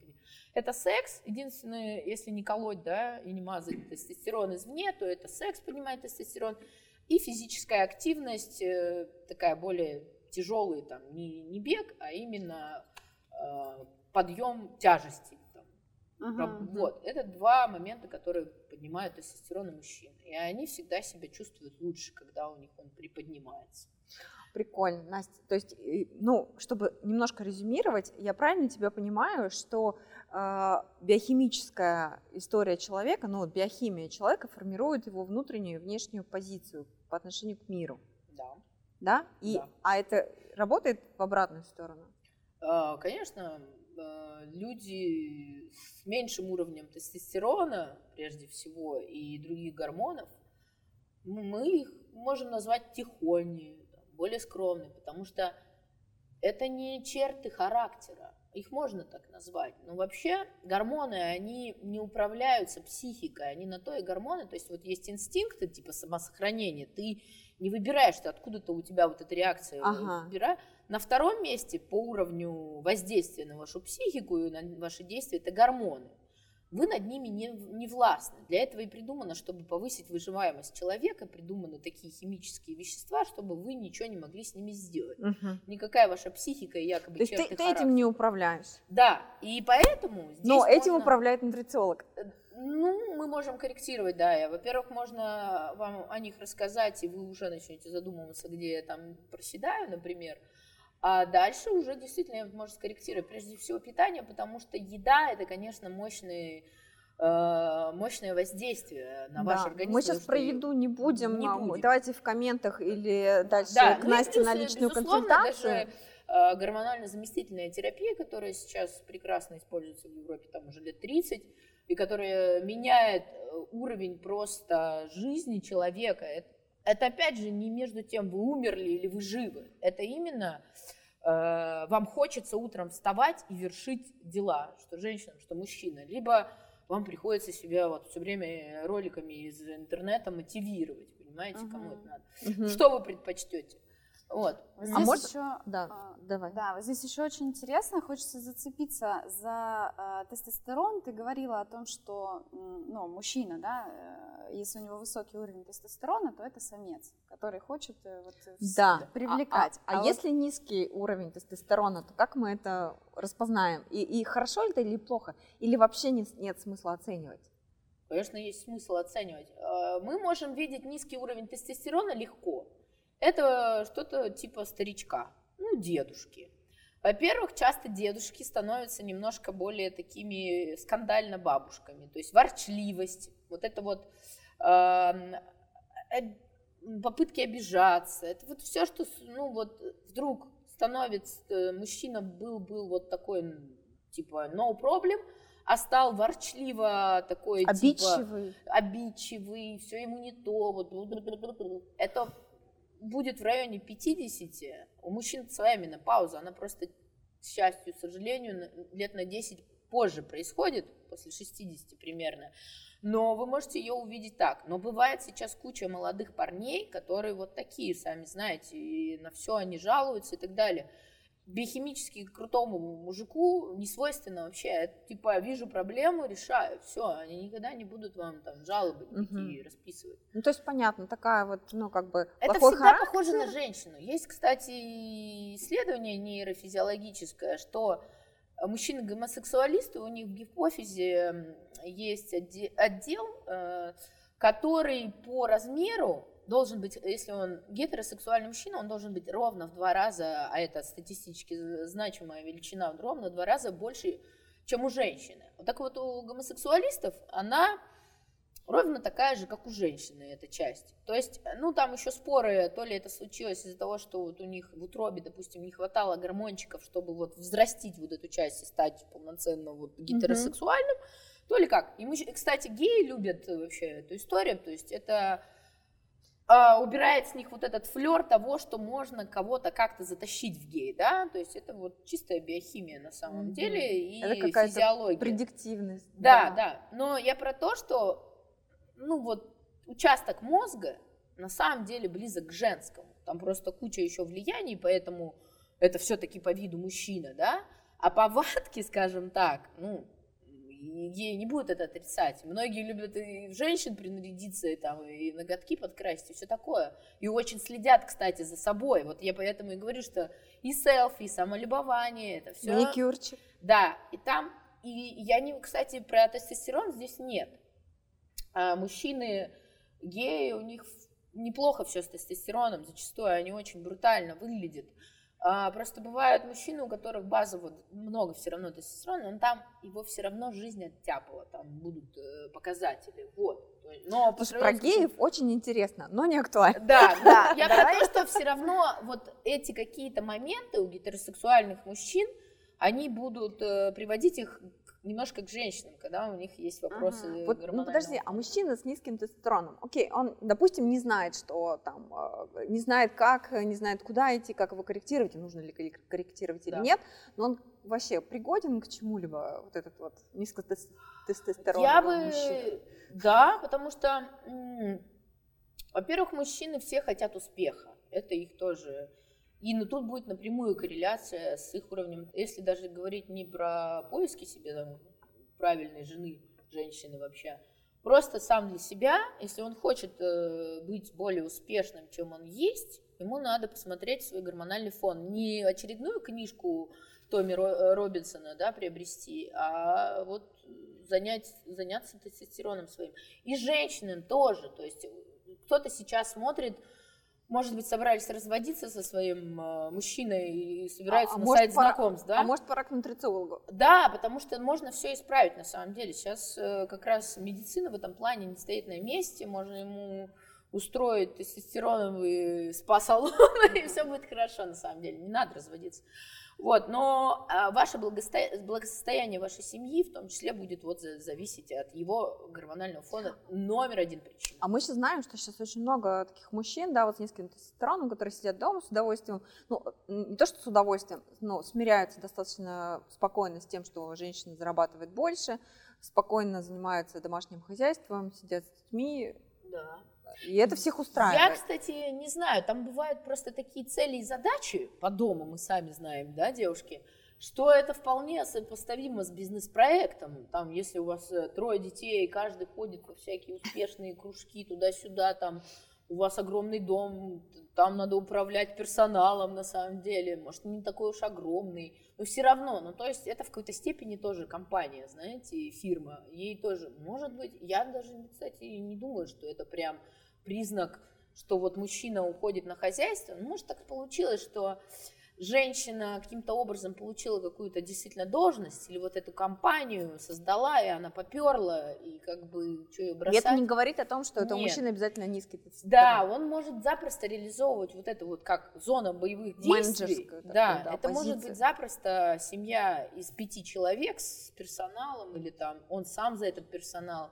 Это секс, единственное, если не колоть, да, и не мазать тестостерон извне, то это секс поднимает тестостерон, и физическая активность, э, такая более тяжелый, там, не, не бег, а именно э, подъем тяжести. Там. Мгм. Вот, это два момента, которые поднимают тестостерон у мужчин. И они всегда себя чувствуют лучше, когда у них он приподнимается. Прикольно, Настя. То есть, ну, чтобы немножко резюмировать, я правильно тебя понимаю, что э, биохимическая история человека, ну, вот биохимия человека формирует его внутреннюю и внешнюю позицию по отношению к миру, Да. да? И, Да. А это работает в обратную сторону? А, Конечно, э, люди с меньшим уровнем тестостерона, прежде всего, и других гормонов, мы их можем назвать тихоней, там, более скромные, потому что это не черты характера. Их можно так назвать. Но вообще гормоны, они не управляются психикой, они на то и гормоны. То есть вот есть инстинкты типа самосохранения. Ты не выбираешь, что откуда-то у тебя вот эта реакция Ага. выбира- На втором месте по уровню воздействия на вашу психику и на ваши действия это гормоны. вы над ними не, не властны. Для этого и придумано, чтобы повысить выживаемость человека, придуманы такие химические вещества, чтобы вы ничего не могли с ними сделать. Мгм. Никакая ваша психика якобы То есть ты, ты этим не управляешь. Да, и поэтому здесь Но этим можно- управляет нутрициолог. Ну, мы можем корректировать, да. Я, Во-первых, можно вам о них рассказать, и вы уже начнете задумываться, где я там проседаю, например. А дальше уже действительно можно скорректировать. Прежде всего питание, потому что еда это, конечно, мощный, э, мощное воздействие на ваш Да. организм. Мы сейчас про еду не будем. не а, будем. Давайте в комментах или дальше Да, к ну и Насте плюс, на личную консультацию. Даже э, гормонально-заместительная терапия, которая сейчас прекрасно используется в Европе там уже лет 30, и которая меняет э, уровень просто жизни человека. Это, это опять же не между тем, вы умерли или вы живы. Это именно э, вам хочется утром вставать и вершить дела, что женщинам, что мужчинам. Либо вам приходится себя вот все время роликами из интернета мотивировать, понимаете, кому Мгм. это надо. Мгм. Что вы предпочтете? Вот. А здесь может- еще, Да, а, давай. Да, вот здесь еще очень интересно, хочется зацепиться за э, тестостерон. Ты говорила о том, что ну, мужчина, да, э, если у него высокий уровень тестостерона, то это самец, который хочет э, вот, Да. привлекать. А, а вот- если низкий уровень тестостерона, то как мы это распознаем? И, и хорошо это или плохо? Или вообще не- нет смысла оценивать? Конечно, есть смысл оценивать. Э, Мы можем видеть низкий уровень тестостерона легко. Это что-то типа старичка, ну, дедушки. Во-первых, часто дедушки становятся немножко более такими скандально бабушками. То есть ворчливость, вот это вот эм, э, попытки обижаться. Это вот все, что, ну, вот вдруг становится, э, мужчина был, был вот такой, типа, no problem, а стал ворчливо такой, типа, Обидчивый. обидчивый, все ему не то, вот это будет в районе 50. У мужчин своя менопауза, она просто, к счастью, к сожалению, лет на 10 позже происходит, после 60 примерно. Но вы можете ее увидеть так. Но бывает сейчас куча молодых парней, которые вот такие, сами знаете, и на все они жалуются и так далее. Биохимически крутому мужику не свойственно вообще. Типа, вижу проблему, решаю. Все, они никогда не будут вам там жалобы никакие расписывать. Ну, то есть, понятно, такая вот, ну, как бы, Это всегда характер. похоже на женщину. Есть, кстати, исследование нейрофизиологическое, что мужчины-гомосексуалисты, у них в гипофизе есть отде- отдел, э, который по размеру должен быть, если он гетеросексуальный мужчина, он должен быть ровно в два раза, а это статистически значимая величина, ровно в два раза больше, чем у женщины. Вот так вот у гомосексуалистов она ровно такая же, как у женщины эта часть. То есть, ну, там еще споры, то ли это случилось из-за того, что вот у них в утробе, допустим, не хватало гормончиков, чтобы вот взрастить вот эту часть и стать полноценно вот гетеросексуальным, то ли как. И, и, кстати, геи любят вообще эту историю, то есть это а, убирает с них вот этот флер того, что можно кого-то как-то затащить в гей, да, то есть это вот чистая биохимия на самом Мгм. деле и Это какая-то физиология. Предиктивность. Да, да. Но я про то, что, ну вот, участок мозга на самом деле близок к женскому. Там просто куча еще влияний, поэтому это все-таки по виду мужчина, да? А повадки, скажем так, ну, геи не будут это отрицать. Многие любят и женщин принарядиться, и, там, и ноготки подкрасить, и все такое. И очень следят, кстати, за собой. Вот я поэтому и говорю, что и селфи, и самолюбование, это все... Маникюрчик. Да, и там, и я не, кстати, про тестостерон здесь нет. А мужчины геи, у них неплохо все с тестостероном, зачастую они очень брутально выглядят. А, просто бывают мужчины, у которых базово много все равно тестостерона, он там его все равно жизнь оттяпала, там будут э, показатели, вот. Но по Слушай, про сравнению с геев очень интересно, но не актуально. да, да. Я про то, что все равно вот эти какие-то моменты у гетеросексуальных мужчин, они будут э, приводить их немножко к женщинам, когда у них есть вопросы Ага. Вот, ну подожди, а мужчина с низким тестостероном, окей, он, допустим, не знает, что там, э, не знает как, не знает куда идти, как его корректировать, нужно ли коррек- корректировать или Да. нет, но он вообще пригоден к чему-либо, вот этот вот низкотестостероновый Я бы... мужчина? Да, потому что, во-первых, мужчины все хотят успеха. Это их тоже... И ну, тут будет напрямую корреляция с их уровнем. Если даже говорить не про поиски себе там, правильной жены, женщины вообще. Просто сам для себя, если он хочет э, быть более успешным, чем он есть, ему надо посмотреть свой гормональный фон. Не очередную книжку Томми Робинсона да, приобрести, а вот занять, заняться тестостероном своим. И женщинам тоже. То есть кто-то сейчас смотрит, может быть, собрались разводиться со своим э, мужчиной и собираются а, на а сайт пора, знакомств, да? А может, пора к нутрициологу? Да, потому что можно все исправить на самом деле. Сейчас э, как раз медицина в этом плане не стоит на месте, можно ему устроить тестостероновый спа-салон, и все будет хорошо на самом деле, не надо разводиться. Вот, но а, ваше благосто... благосостояние вашей семьи в том числе будет вот зависеть от его гормонального фона номер один причина. А мы сейчас знаем, что сейчас очень много таких мужчин, да, вот с низким тестостероном, которые сидят дома с удовольствием, ну, не то что с удовольствием, но смиряются достаточно спокойно с тем, что женщина зарабатывает больше, спокойно занимаются домашним хозяйством, сидят с детьми. Да. И это всех устраивает. Я, кстати, не знаю, там бывают просто такие цели и задачи по дому, мы сами знаем, да, девушки, что это вполне сопоставимо с бизнес-проектом. Там, если у вас э, трое детей, и каждый ходит во всякие успешные кружки туда-сюда, там у вас огромный дом, там надо управлять персоналом на самом деле, может, не такой уж огромный, но все равно, ну, то есть это в какой-то степени тоже компания, знаете, фирма, ей тоже, может быть, я даже, кстати, не думаю, что это прям признак, что вот мужчина уходит на хозяйство, ну, может, так получилось, что женщина каким-то образом получила какую-то действительно должность, или вот эту компанию создала, и она поперла, и как бы что ее бросать. И это не говорит о том, что это у мужчины обязательно низкий тестостерон. Да, он может запросто реализовывать вот это вот как зона боевых действий. Да, да, это позиция. может быть запросто семья из пяти человек с персоналом, или там он сам за этот персонал.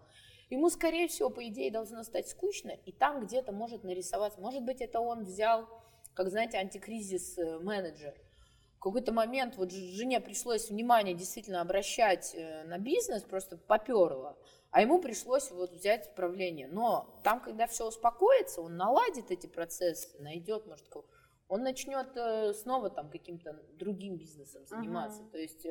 Ему, скорее всего, по идее, должно стать скучно, и там где-то может нарисоваться. Может быть, это он взял, как, знаете, антикризис э. В какой-то момент вот жене пришлось внимание действительно обращать э, на бизнес, просто поперло, а ему пришлось вот взять управление. Но там, когда все успокоится, он наладит эти процессы, найдет, может, кого он начнет э, снова там каким-то другим бизнесом заниматься. Uh-huh. То есть,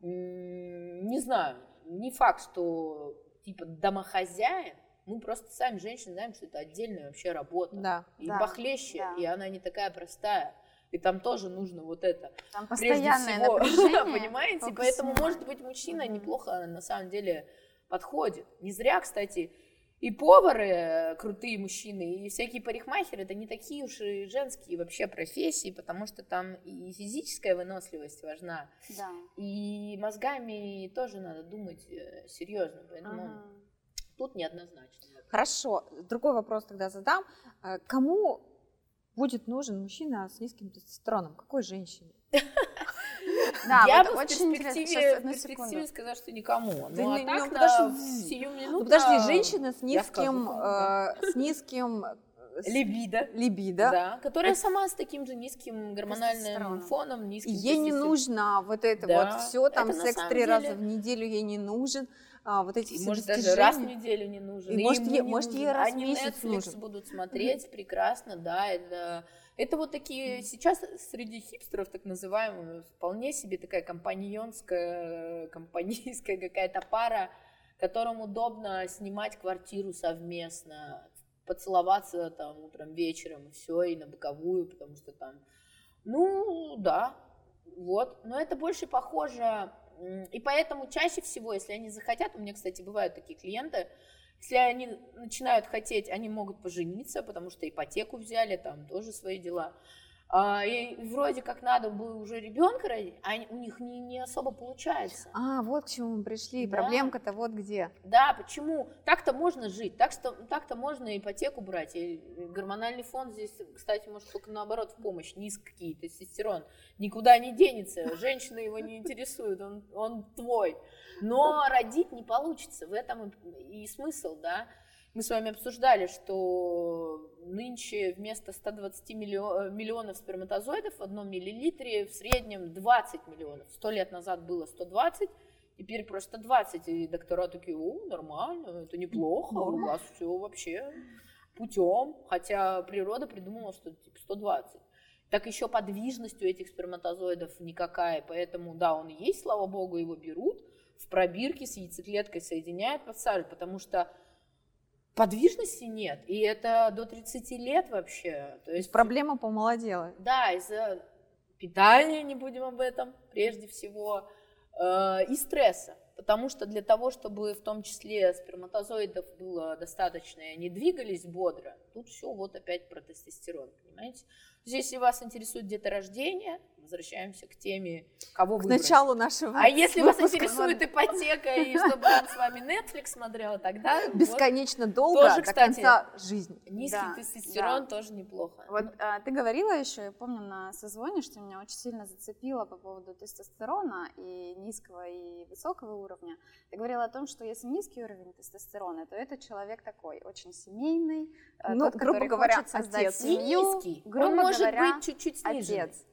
не знаю, не факт, что типа домохозяин, мы просто сами женщины знаем, что это отдельная вообще работа. Да. И да, похлеще, да. и она не такая простая. И там тоже нужно вот это. Там постоянное всего, понимаете? Фокус Поэтому, может быть, мужчина mm-hmm. неплохо на самом деле подходит. Не зря, кстати, и повары э, крутые мужчины, и всякие парикмахеры, это не такие уж и женские вообще профессии, потому что там и физическая выносливость важна, да. и мозгами тоже надо думать э, серьезно, поэтому ага. тут неоднозначно. Хорошо, другой вопрос тогда задам. Э, кому будет нужен мужчина с низким тестостероном? Какой женщине? Да, я вот бы очень в перспективе, в перспективе сказала, что никому. Ну, а так ну, на сию минуту... Ну, подожди, женщина с низким, э, с низким э, либидо, либидо, да, которая это... сама с таким же низким гормональным фоном, низким. Ей не нужно вот это да, вот все, там секс три деле... раза в неделю ей не нужен. А, вот эти и может даже раз в неделю не нужен. И, и может, ей, может ей раз Они в месяц Netflix нужен. будут смотреть прекрасно, да, это это вот такие, сейчас среди хипстеров, так называемых, вполне себе такая компаньонская, компанейская какая-то пара, которым удобно снимать квартиру совместно, поцеловаться там утром, вечером, и все, и на боковую, потому что там, ну, да, вот. Но это больше похоже, и поэтому чаще всего, если они захотят, у меня, кстати, бывают такие клиенты, если они начинают хотеть, они могут пожениться, потому что ипотеку взяли, там тоже свои дела. А, и вроде как надо было уже ребенка родить, а у них не, не особо получается. А, вот к чему мы пришли. Да. Проблемка-то вот где. Да, почему? Так-то можно жить, так что так-то можно ипотеку брать. И гормональный фон здесь, кстати, может только наоборот в помощь. Низкий тестостерон никуда не денется. Женщина его не интересует, он, он твой. Но родить не получится. В этом и, и смысл, да. Мы с вами обсуждали, что нынче вместо 120 миллионов сперматозоидов в одном миллилитре в среднем 20 миллионов. Сто лет назад было 120, теперь просто 20. И доктора такие, о, нормально, это неплохо, у вас все вообще путем. Хотя природа придумала, что типа 120. Так еще подвижность у этих сперматозоидов никакая, поэтому да, он есть, слава богу, его берут, в пробирке с яйцеклеткой соединяют, подсаживают, потому что подвижности нет, и это до 30 лет вообще. То есть проблема помолодела. Да, из-за питания, не будем об этом, прежде всего, э, и стресса. Потому что для того, чтобы в том числе сперматозоидов было достаточно, и они двигались бодро, тут все вот опять про тестостерон, понимаете? То есть, если вас интересует деторождение, возвращаемся к теме, кого к выбрать. началу нашего А если вас интересует ипотека и чтобы он с вами Netflix смотрел, тогда бесконечно вот, долго тоже, до кстати, конца жизни. Низкий Да, тестостерон да. тоже неплохо. Вот а, ты говорила еще, я помню на созвоне, что меня очень сильно зацепило по поводу тестостерона и низкого и высокого уровня. Ты говорила о том, что если низкий уровень тестостерона, то это человек такой очень семейный, э, Ну, тот, грубо который говоря, хочет создать отец. Семью, низкий, грубо он может говоря, быть чуть-чуть сниженный. отец.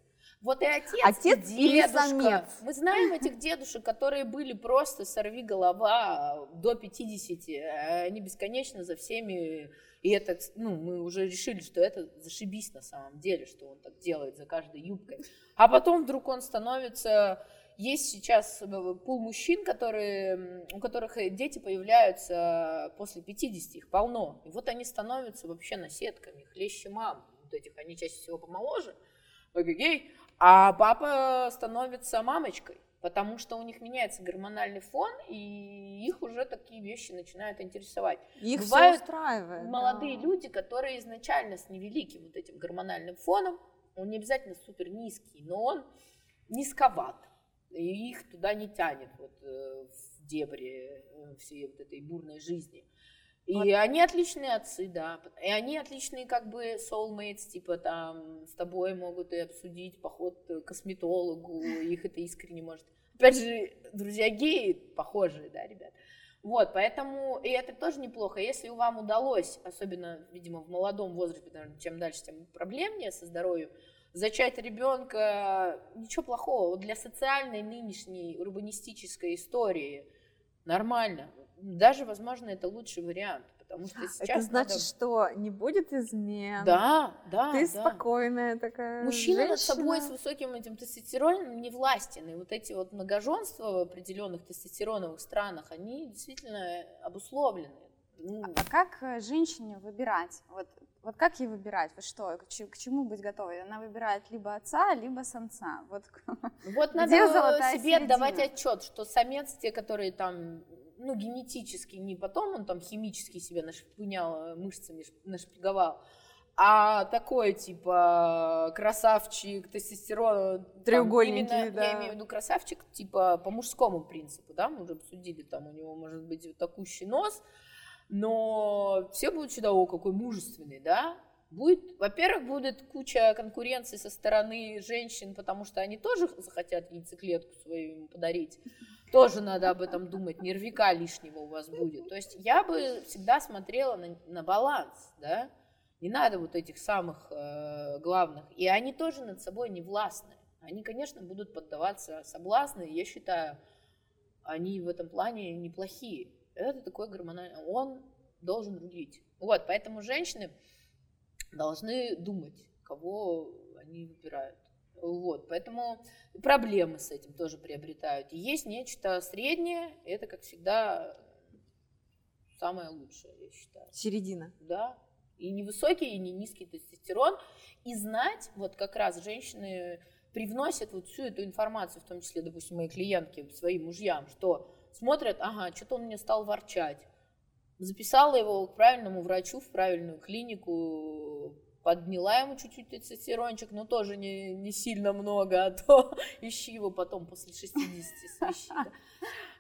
Вот и отец, Отец и или дедушка. самец? Мы знаем этих дедушек, которые были просто сорви голова до 50. а Они бесконечно за всеми. И это, ну, мы уже решили, что это зашибись на самом деле, что он так делает за каждой юбкой. А потом вдруг он становится... Есть сейчас э, пул мужчин, которые, у которых э, дети появляются после 50, их полно. И вот они становятся вообще наседками, хлеще мам. Вот этих, они чаще всего помоложе, эгегей, а папа становится мамочкой, потому что у них меняется гормональный фон, и их уже такие вещи начинают интересовать. Их Бывают все устраивает. Молодые да. люди, которые изначально с невеликим вот этим гормональным фоном, он не обязательно супер низкий, но он низковат, и их туда не тянет вот, э, в дебри э, всей вот этой бурной жизни. И Вот. они отличные отцы, да. И они отличные как бы soulmates, типа там с тобой могут и обсудить поход к косметологу, их это искренне может. Опять же, друзья геи похожие, да, ребят. Вот, поэтому, и это тоже неплохо. Если вам удалось, особенно, видимо, в молодом возрасте, потому чем дальше, тем проблемнее со здоровьем, зачать ребенка, ничего плохого. Вот для социальной нынешней урбанистической истории нормально. Даже, возможно, это лучший вариант, потому что сейчас Это значит, надо- что не будет измен. Да, да, Ты да. спокойная такая. Мужчина над собой с женщина. высоким этим тестостероном не властен. И вот эти вот многоженства в определенных тестостероновых странах, они действительно обусловлены. Ну, А как э, женщине выбирать? Вот, вот как ей выбирать? Вот что, к, че- к чему быть готовой? Она выбирает либо отца, либо самца. Вот Вот надо себе середина? отдавать отчет, что самец, те, которые там, ну, генетически, не потом он там химически себя нашпынял, э, мышцами нашпиговал, а такой, типа, красавчик, тестостерон. там, Треугольники, именно, да. Я имею в виду красавчик, типа, по мужскому принципу, да, мы уже обсудили, там у него может быть вот такущий нос, но все будут считать, о, какой мужественный, да, Будет, во-первых, будет куча конкуренции со стороны женщин, потому что они тоже захотят яйцеклетку свою ему подарить. Тоже надо об этом думать, нервика лишнего у вас будет. То есть я бы всегда смотрела на, на баланс, да. Не надо вот этих самых э, главных. И они тоже над собой не властны. Они, конечно, будут поддаваться соблазны. Я считаю, они в этом плане неплохие. Это такой гормональный... Он должен рулить. Вот, поэтому женщины должны думать, кого они выбирают. Вот, поэтому проблемы с этим тоже приобретают. И есть нечто среднее, это, как всегда, самое лучшее, я считаю. Середина. Да, и не высокий, и не низкий тестостерон. И знать, вот как раз женщины привносят вот всю эту информацию, в том числе, допустим, мои клиентки своим мужьям, что смотрят, ага, что-то он мне стал ворчать. Записала его к правильному врачу в правильную клинику, подняла ему чуть-чуть тестостерончик, но тоже не, не сильно много, а то ищи его потом после 60 свищи.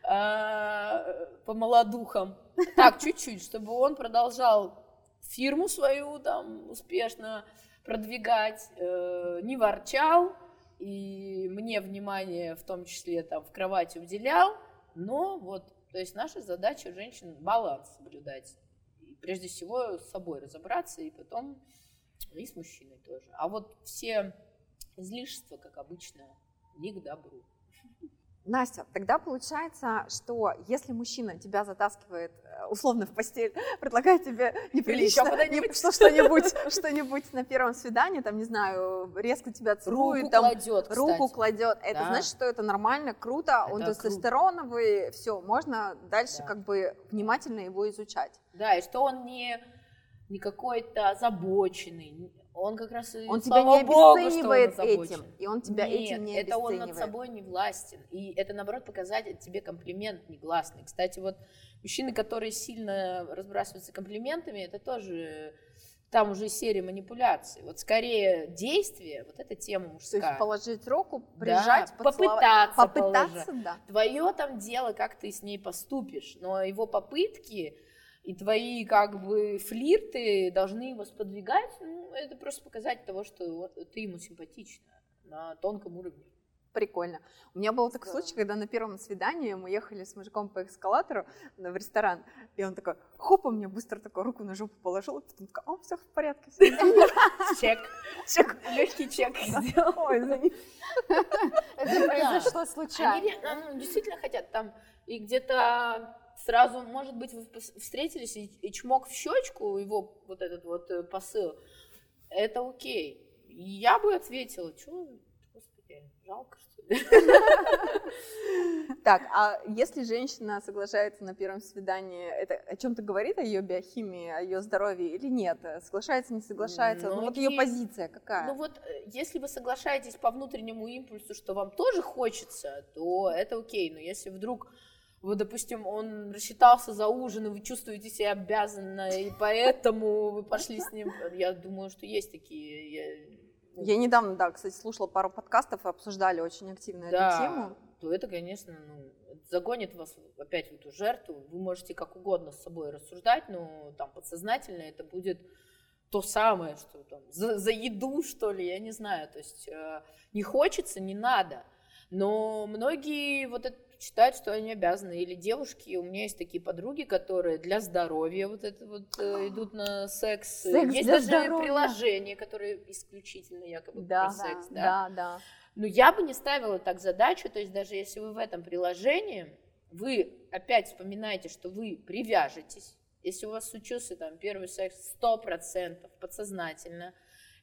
А, по молодухам. Так, чуть-чуть, чтобы он продолжал фирму свою там успешно продвигать, э, не ворчал, и мне внимание в том числе там в кровати уделял, но вот, то есть наша задача женщин баланс соблюдать. И прежде всего с собой разобраться, и потом и с мужчиной тоже. А вот все излишества, как обычно, не к добру. Настя, тогда получается, что если мужчина тебя затаскивает э, условно в постель, предлагает тебе неприлично не, что, что-нибудь, что-нибудь на первом свидании, там, не знаю, резко тебя целует, руку там, кладет, руку кладет, это Да. значит, что это нормально, круто, Это он круто. тестостероновый, все, можно дальше Да. как бы внимательно его изучать. Да, и что он не, не какой-то озабоченный. Он как раз и Он тебя не богу, он этим, и он тебя Нет, этим не это он над собой не властен. И это, наоборот, показатель тебе комплимент негласный. Кстати, вот мужчины, которые сильно разбрасываются комплиментами, это тоже там уже серия манипуляций. Вот скорее действие, вот эта тема То мужская. есть положить руку, Да, прижать, поцеловать. попытаться, попытаться, положить. да. Твое там дело, как ты с ней поступишь, но его попытки и твои как бы флирты должны его сподвигать, ну, это просто показатель того, что ты ему симпатична на тонком уровне. Прикольно. У меня был такой Здорово. случай, когда на первом свидании мы ехали с мужиком по эскалатору на- в ресторан, и он такой, хоп, он мне быстро такой руку на жопу положил, и потом такой, о, все в порядке, все. Чек. Чек. Легкий чек сделал. Ой, извини. Это произошло случайно. Они ре- ну, действительно хотят там и где-то сразу, может быть, вы встретились и, и чмок в щечку, его вот этот вот э, посыл, это окей. Я бы ответила, что, господи, жалко, что ли? Так, а если женщина соглашается на первом свидании, это о чем-то говорит, о ее биохимии, о ее здоровье или нет? Соглашается, не соглашается? Ну, Ну, вот ее позиция какая? Ну вот, э, если вы соглашаетесь по внутреннему импульсу, что вам тоже хочется, то это окей. Но если вдруг вы, допустим, он рассчитался за ужин, и вы чувствуете себя обязанно, и поэтому вы пошли с ним, я думаю, что есть такие. я- ну, Я недавно, да, кстати, слушала пару подкастов и обсуждали очень активно да, эту тему. то это, конечно, ну, загонит вас опять в эту жертву. Вы можете как угодно с собой рассуждать, но там подсознательно это будет то самое, что там за, за еду, что ли, я не знаю. То есть э, не хочется, не надо. Но многие вот это считают, что они обязаны. Или девушки, у меня есть такие подруги, которые для здоровья вот это вот э, идут на секс. Секс есть даже здоровья. приложения, которые исключительно якобы Да, про секс, да. да, да. Но я бы не ставила так задачу, то есть даже если вы в этом приложении, вы опять вспоминаете, что вы привяжетесь, если у вас случился там первый секс 100% подсознательно,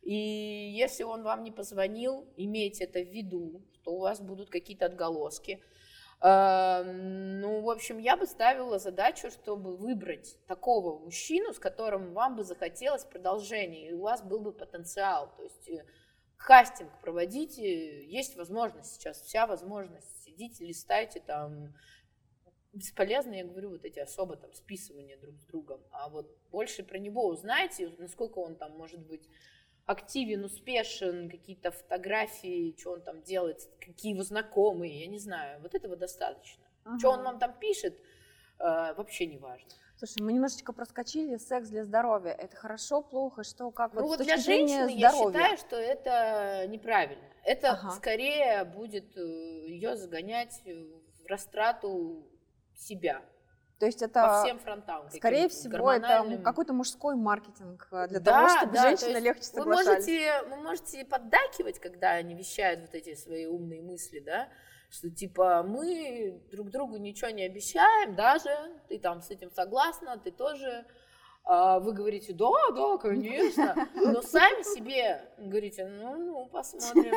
и если он вам не позвонил, имейте это в виду, что у вас будут какие-то отголоски. Э, Ну, в общем, я бы ставила задачу, чтобы выбрать такого мужчину, с которым вам бы захотелось продолжения, и у вас был бы потенциал. То есть э, кастинг проводите, есть возможность сейчас, вся возможность. Сидите, листайте там. Бесполезно, я говорю, вот эти особо там списывания друг с другом. А вот больше про него узнайте, насколько он там может быть активен, успешен, какие-то фотографии, что он там делает, какие его знакомые, я не знаю. Вот этого достаточно. Что он Ага. вам там пишет, э, вообще не важно. Слушай, мы немножечко проскочили секс для здоровья. Это хорошо, плохо, что, как? Ну вот, вот для женщины я здоровья. считаю, что это неправильно. Это Ага. скорее будет ее загонять в растрату себя То есть по это, всем фронтам. скорее всего, это какой-то мужской маркетинг э, для Да, того, чтобы да, то женщины есть легче Вы соглашались. можете, вы можете поддакивать, когда они вещают вот эти свои умные мысли, да, что типа мы друг другу ничего не обещаем, даже ты там с этим согласна, ты тоже, вы говорите, да, да, конечно, но сами себе говорите, ну, ну, посмотрим.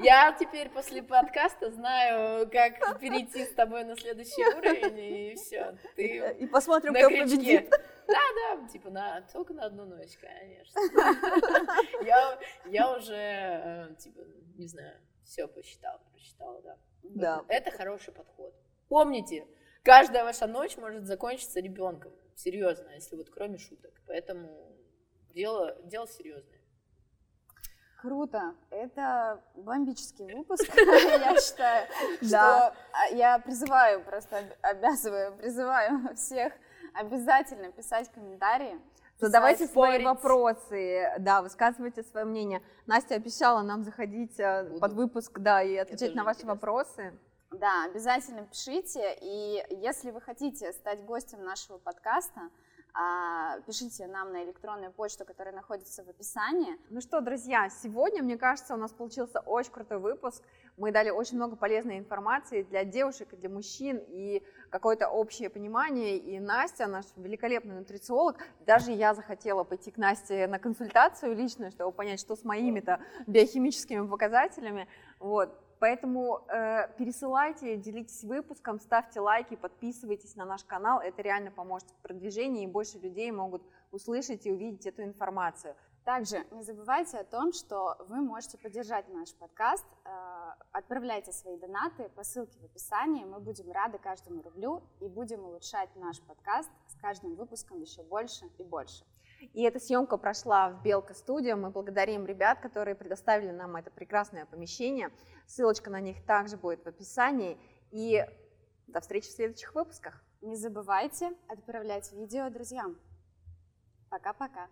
Я теперь после подкаста знаю, как перейти с тобой на следующий уровень, и все. Ты И посмотрим, на кто крючке. победит. Да, да, типа на только на одну ночь, конечно. Я, я уже, э, типа, не знаю, все посчитала, просчитала, да. Да. Это хороший подход. Помните, каждая ваша ночь может закончиться ребенком. Серьезно, если вот кроме шуток. Поэтому дело, дело серьезное. Круто. Это бомбический выпуск, я считаю. Да. А, я призываю, просто об- обязываю, призываю всех обязательно писать комментарии. Задавайте свои вопросы, да, высказывайте свое мнение. Настя обещала нам заходить э, под выпуск, да, и отвечать на ваши вопросы. Да, обязательно пишите. И если вы хотите стать гостем нашего подкаста, а, пишите нам на электронную почту, которая находится в описании. Ну что, друзья, сегодня, мне кажется, у нас получился очень крутой выпуск. Мы дали очень много полезной информации для девушек и для мужчин, и какое-то общее понимание. И Настя, наш великолепный нутрициолог, даже я захотела пойти к Насте на консультацию личную, чтобы понять, что с моими-то биохимическими показателями. Вот. Поэтому э, пересылайте, делитесь выпуском, ставьте лайки, подписывайтесь на наш канал. Это реально поможет в продвижении, и больше людей могут услышать и увидеть эту информацию. Также не забывайте о том, что вы можете поддержать наш подкаст. Э, отправляйте свои донаты по ссылке в описании. Мы будем рады каждому рублю и будем улучшать наш подкаст с каждым выпуском еще больше и больше. И эта съемка прошла в Белка студио. Мы благодарим ребят, которые предоставили нам это прекрасное помещение. Ссылочка на них также будет в описании. И до встречи в следующих выпусках. Не забывайте отправлять видео друзьям. Пока-пока.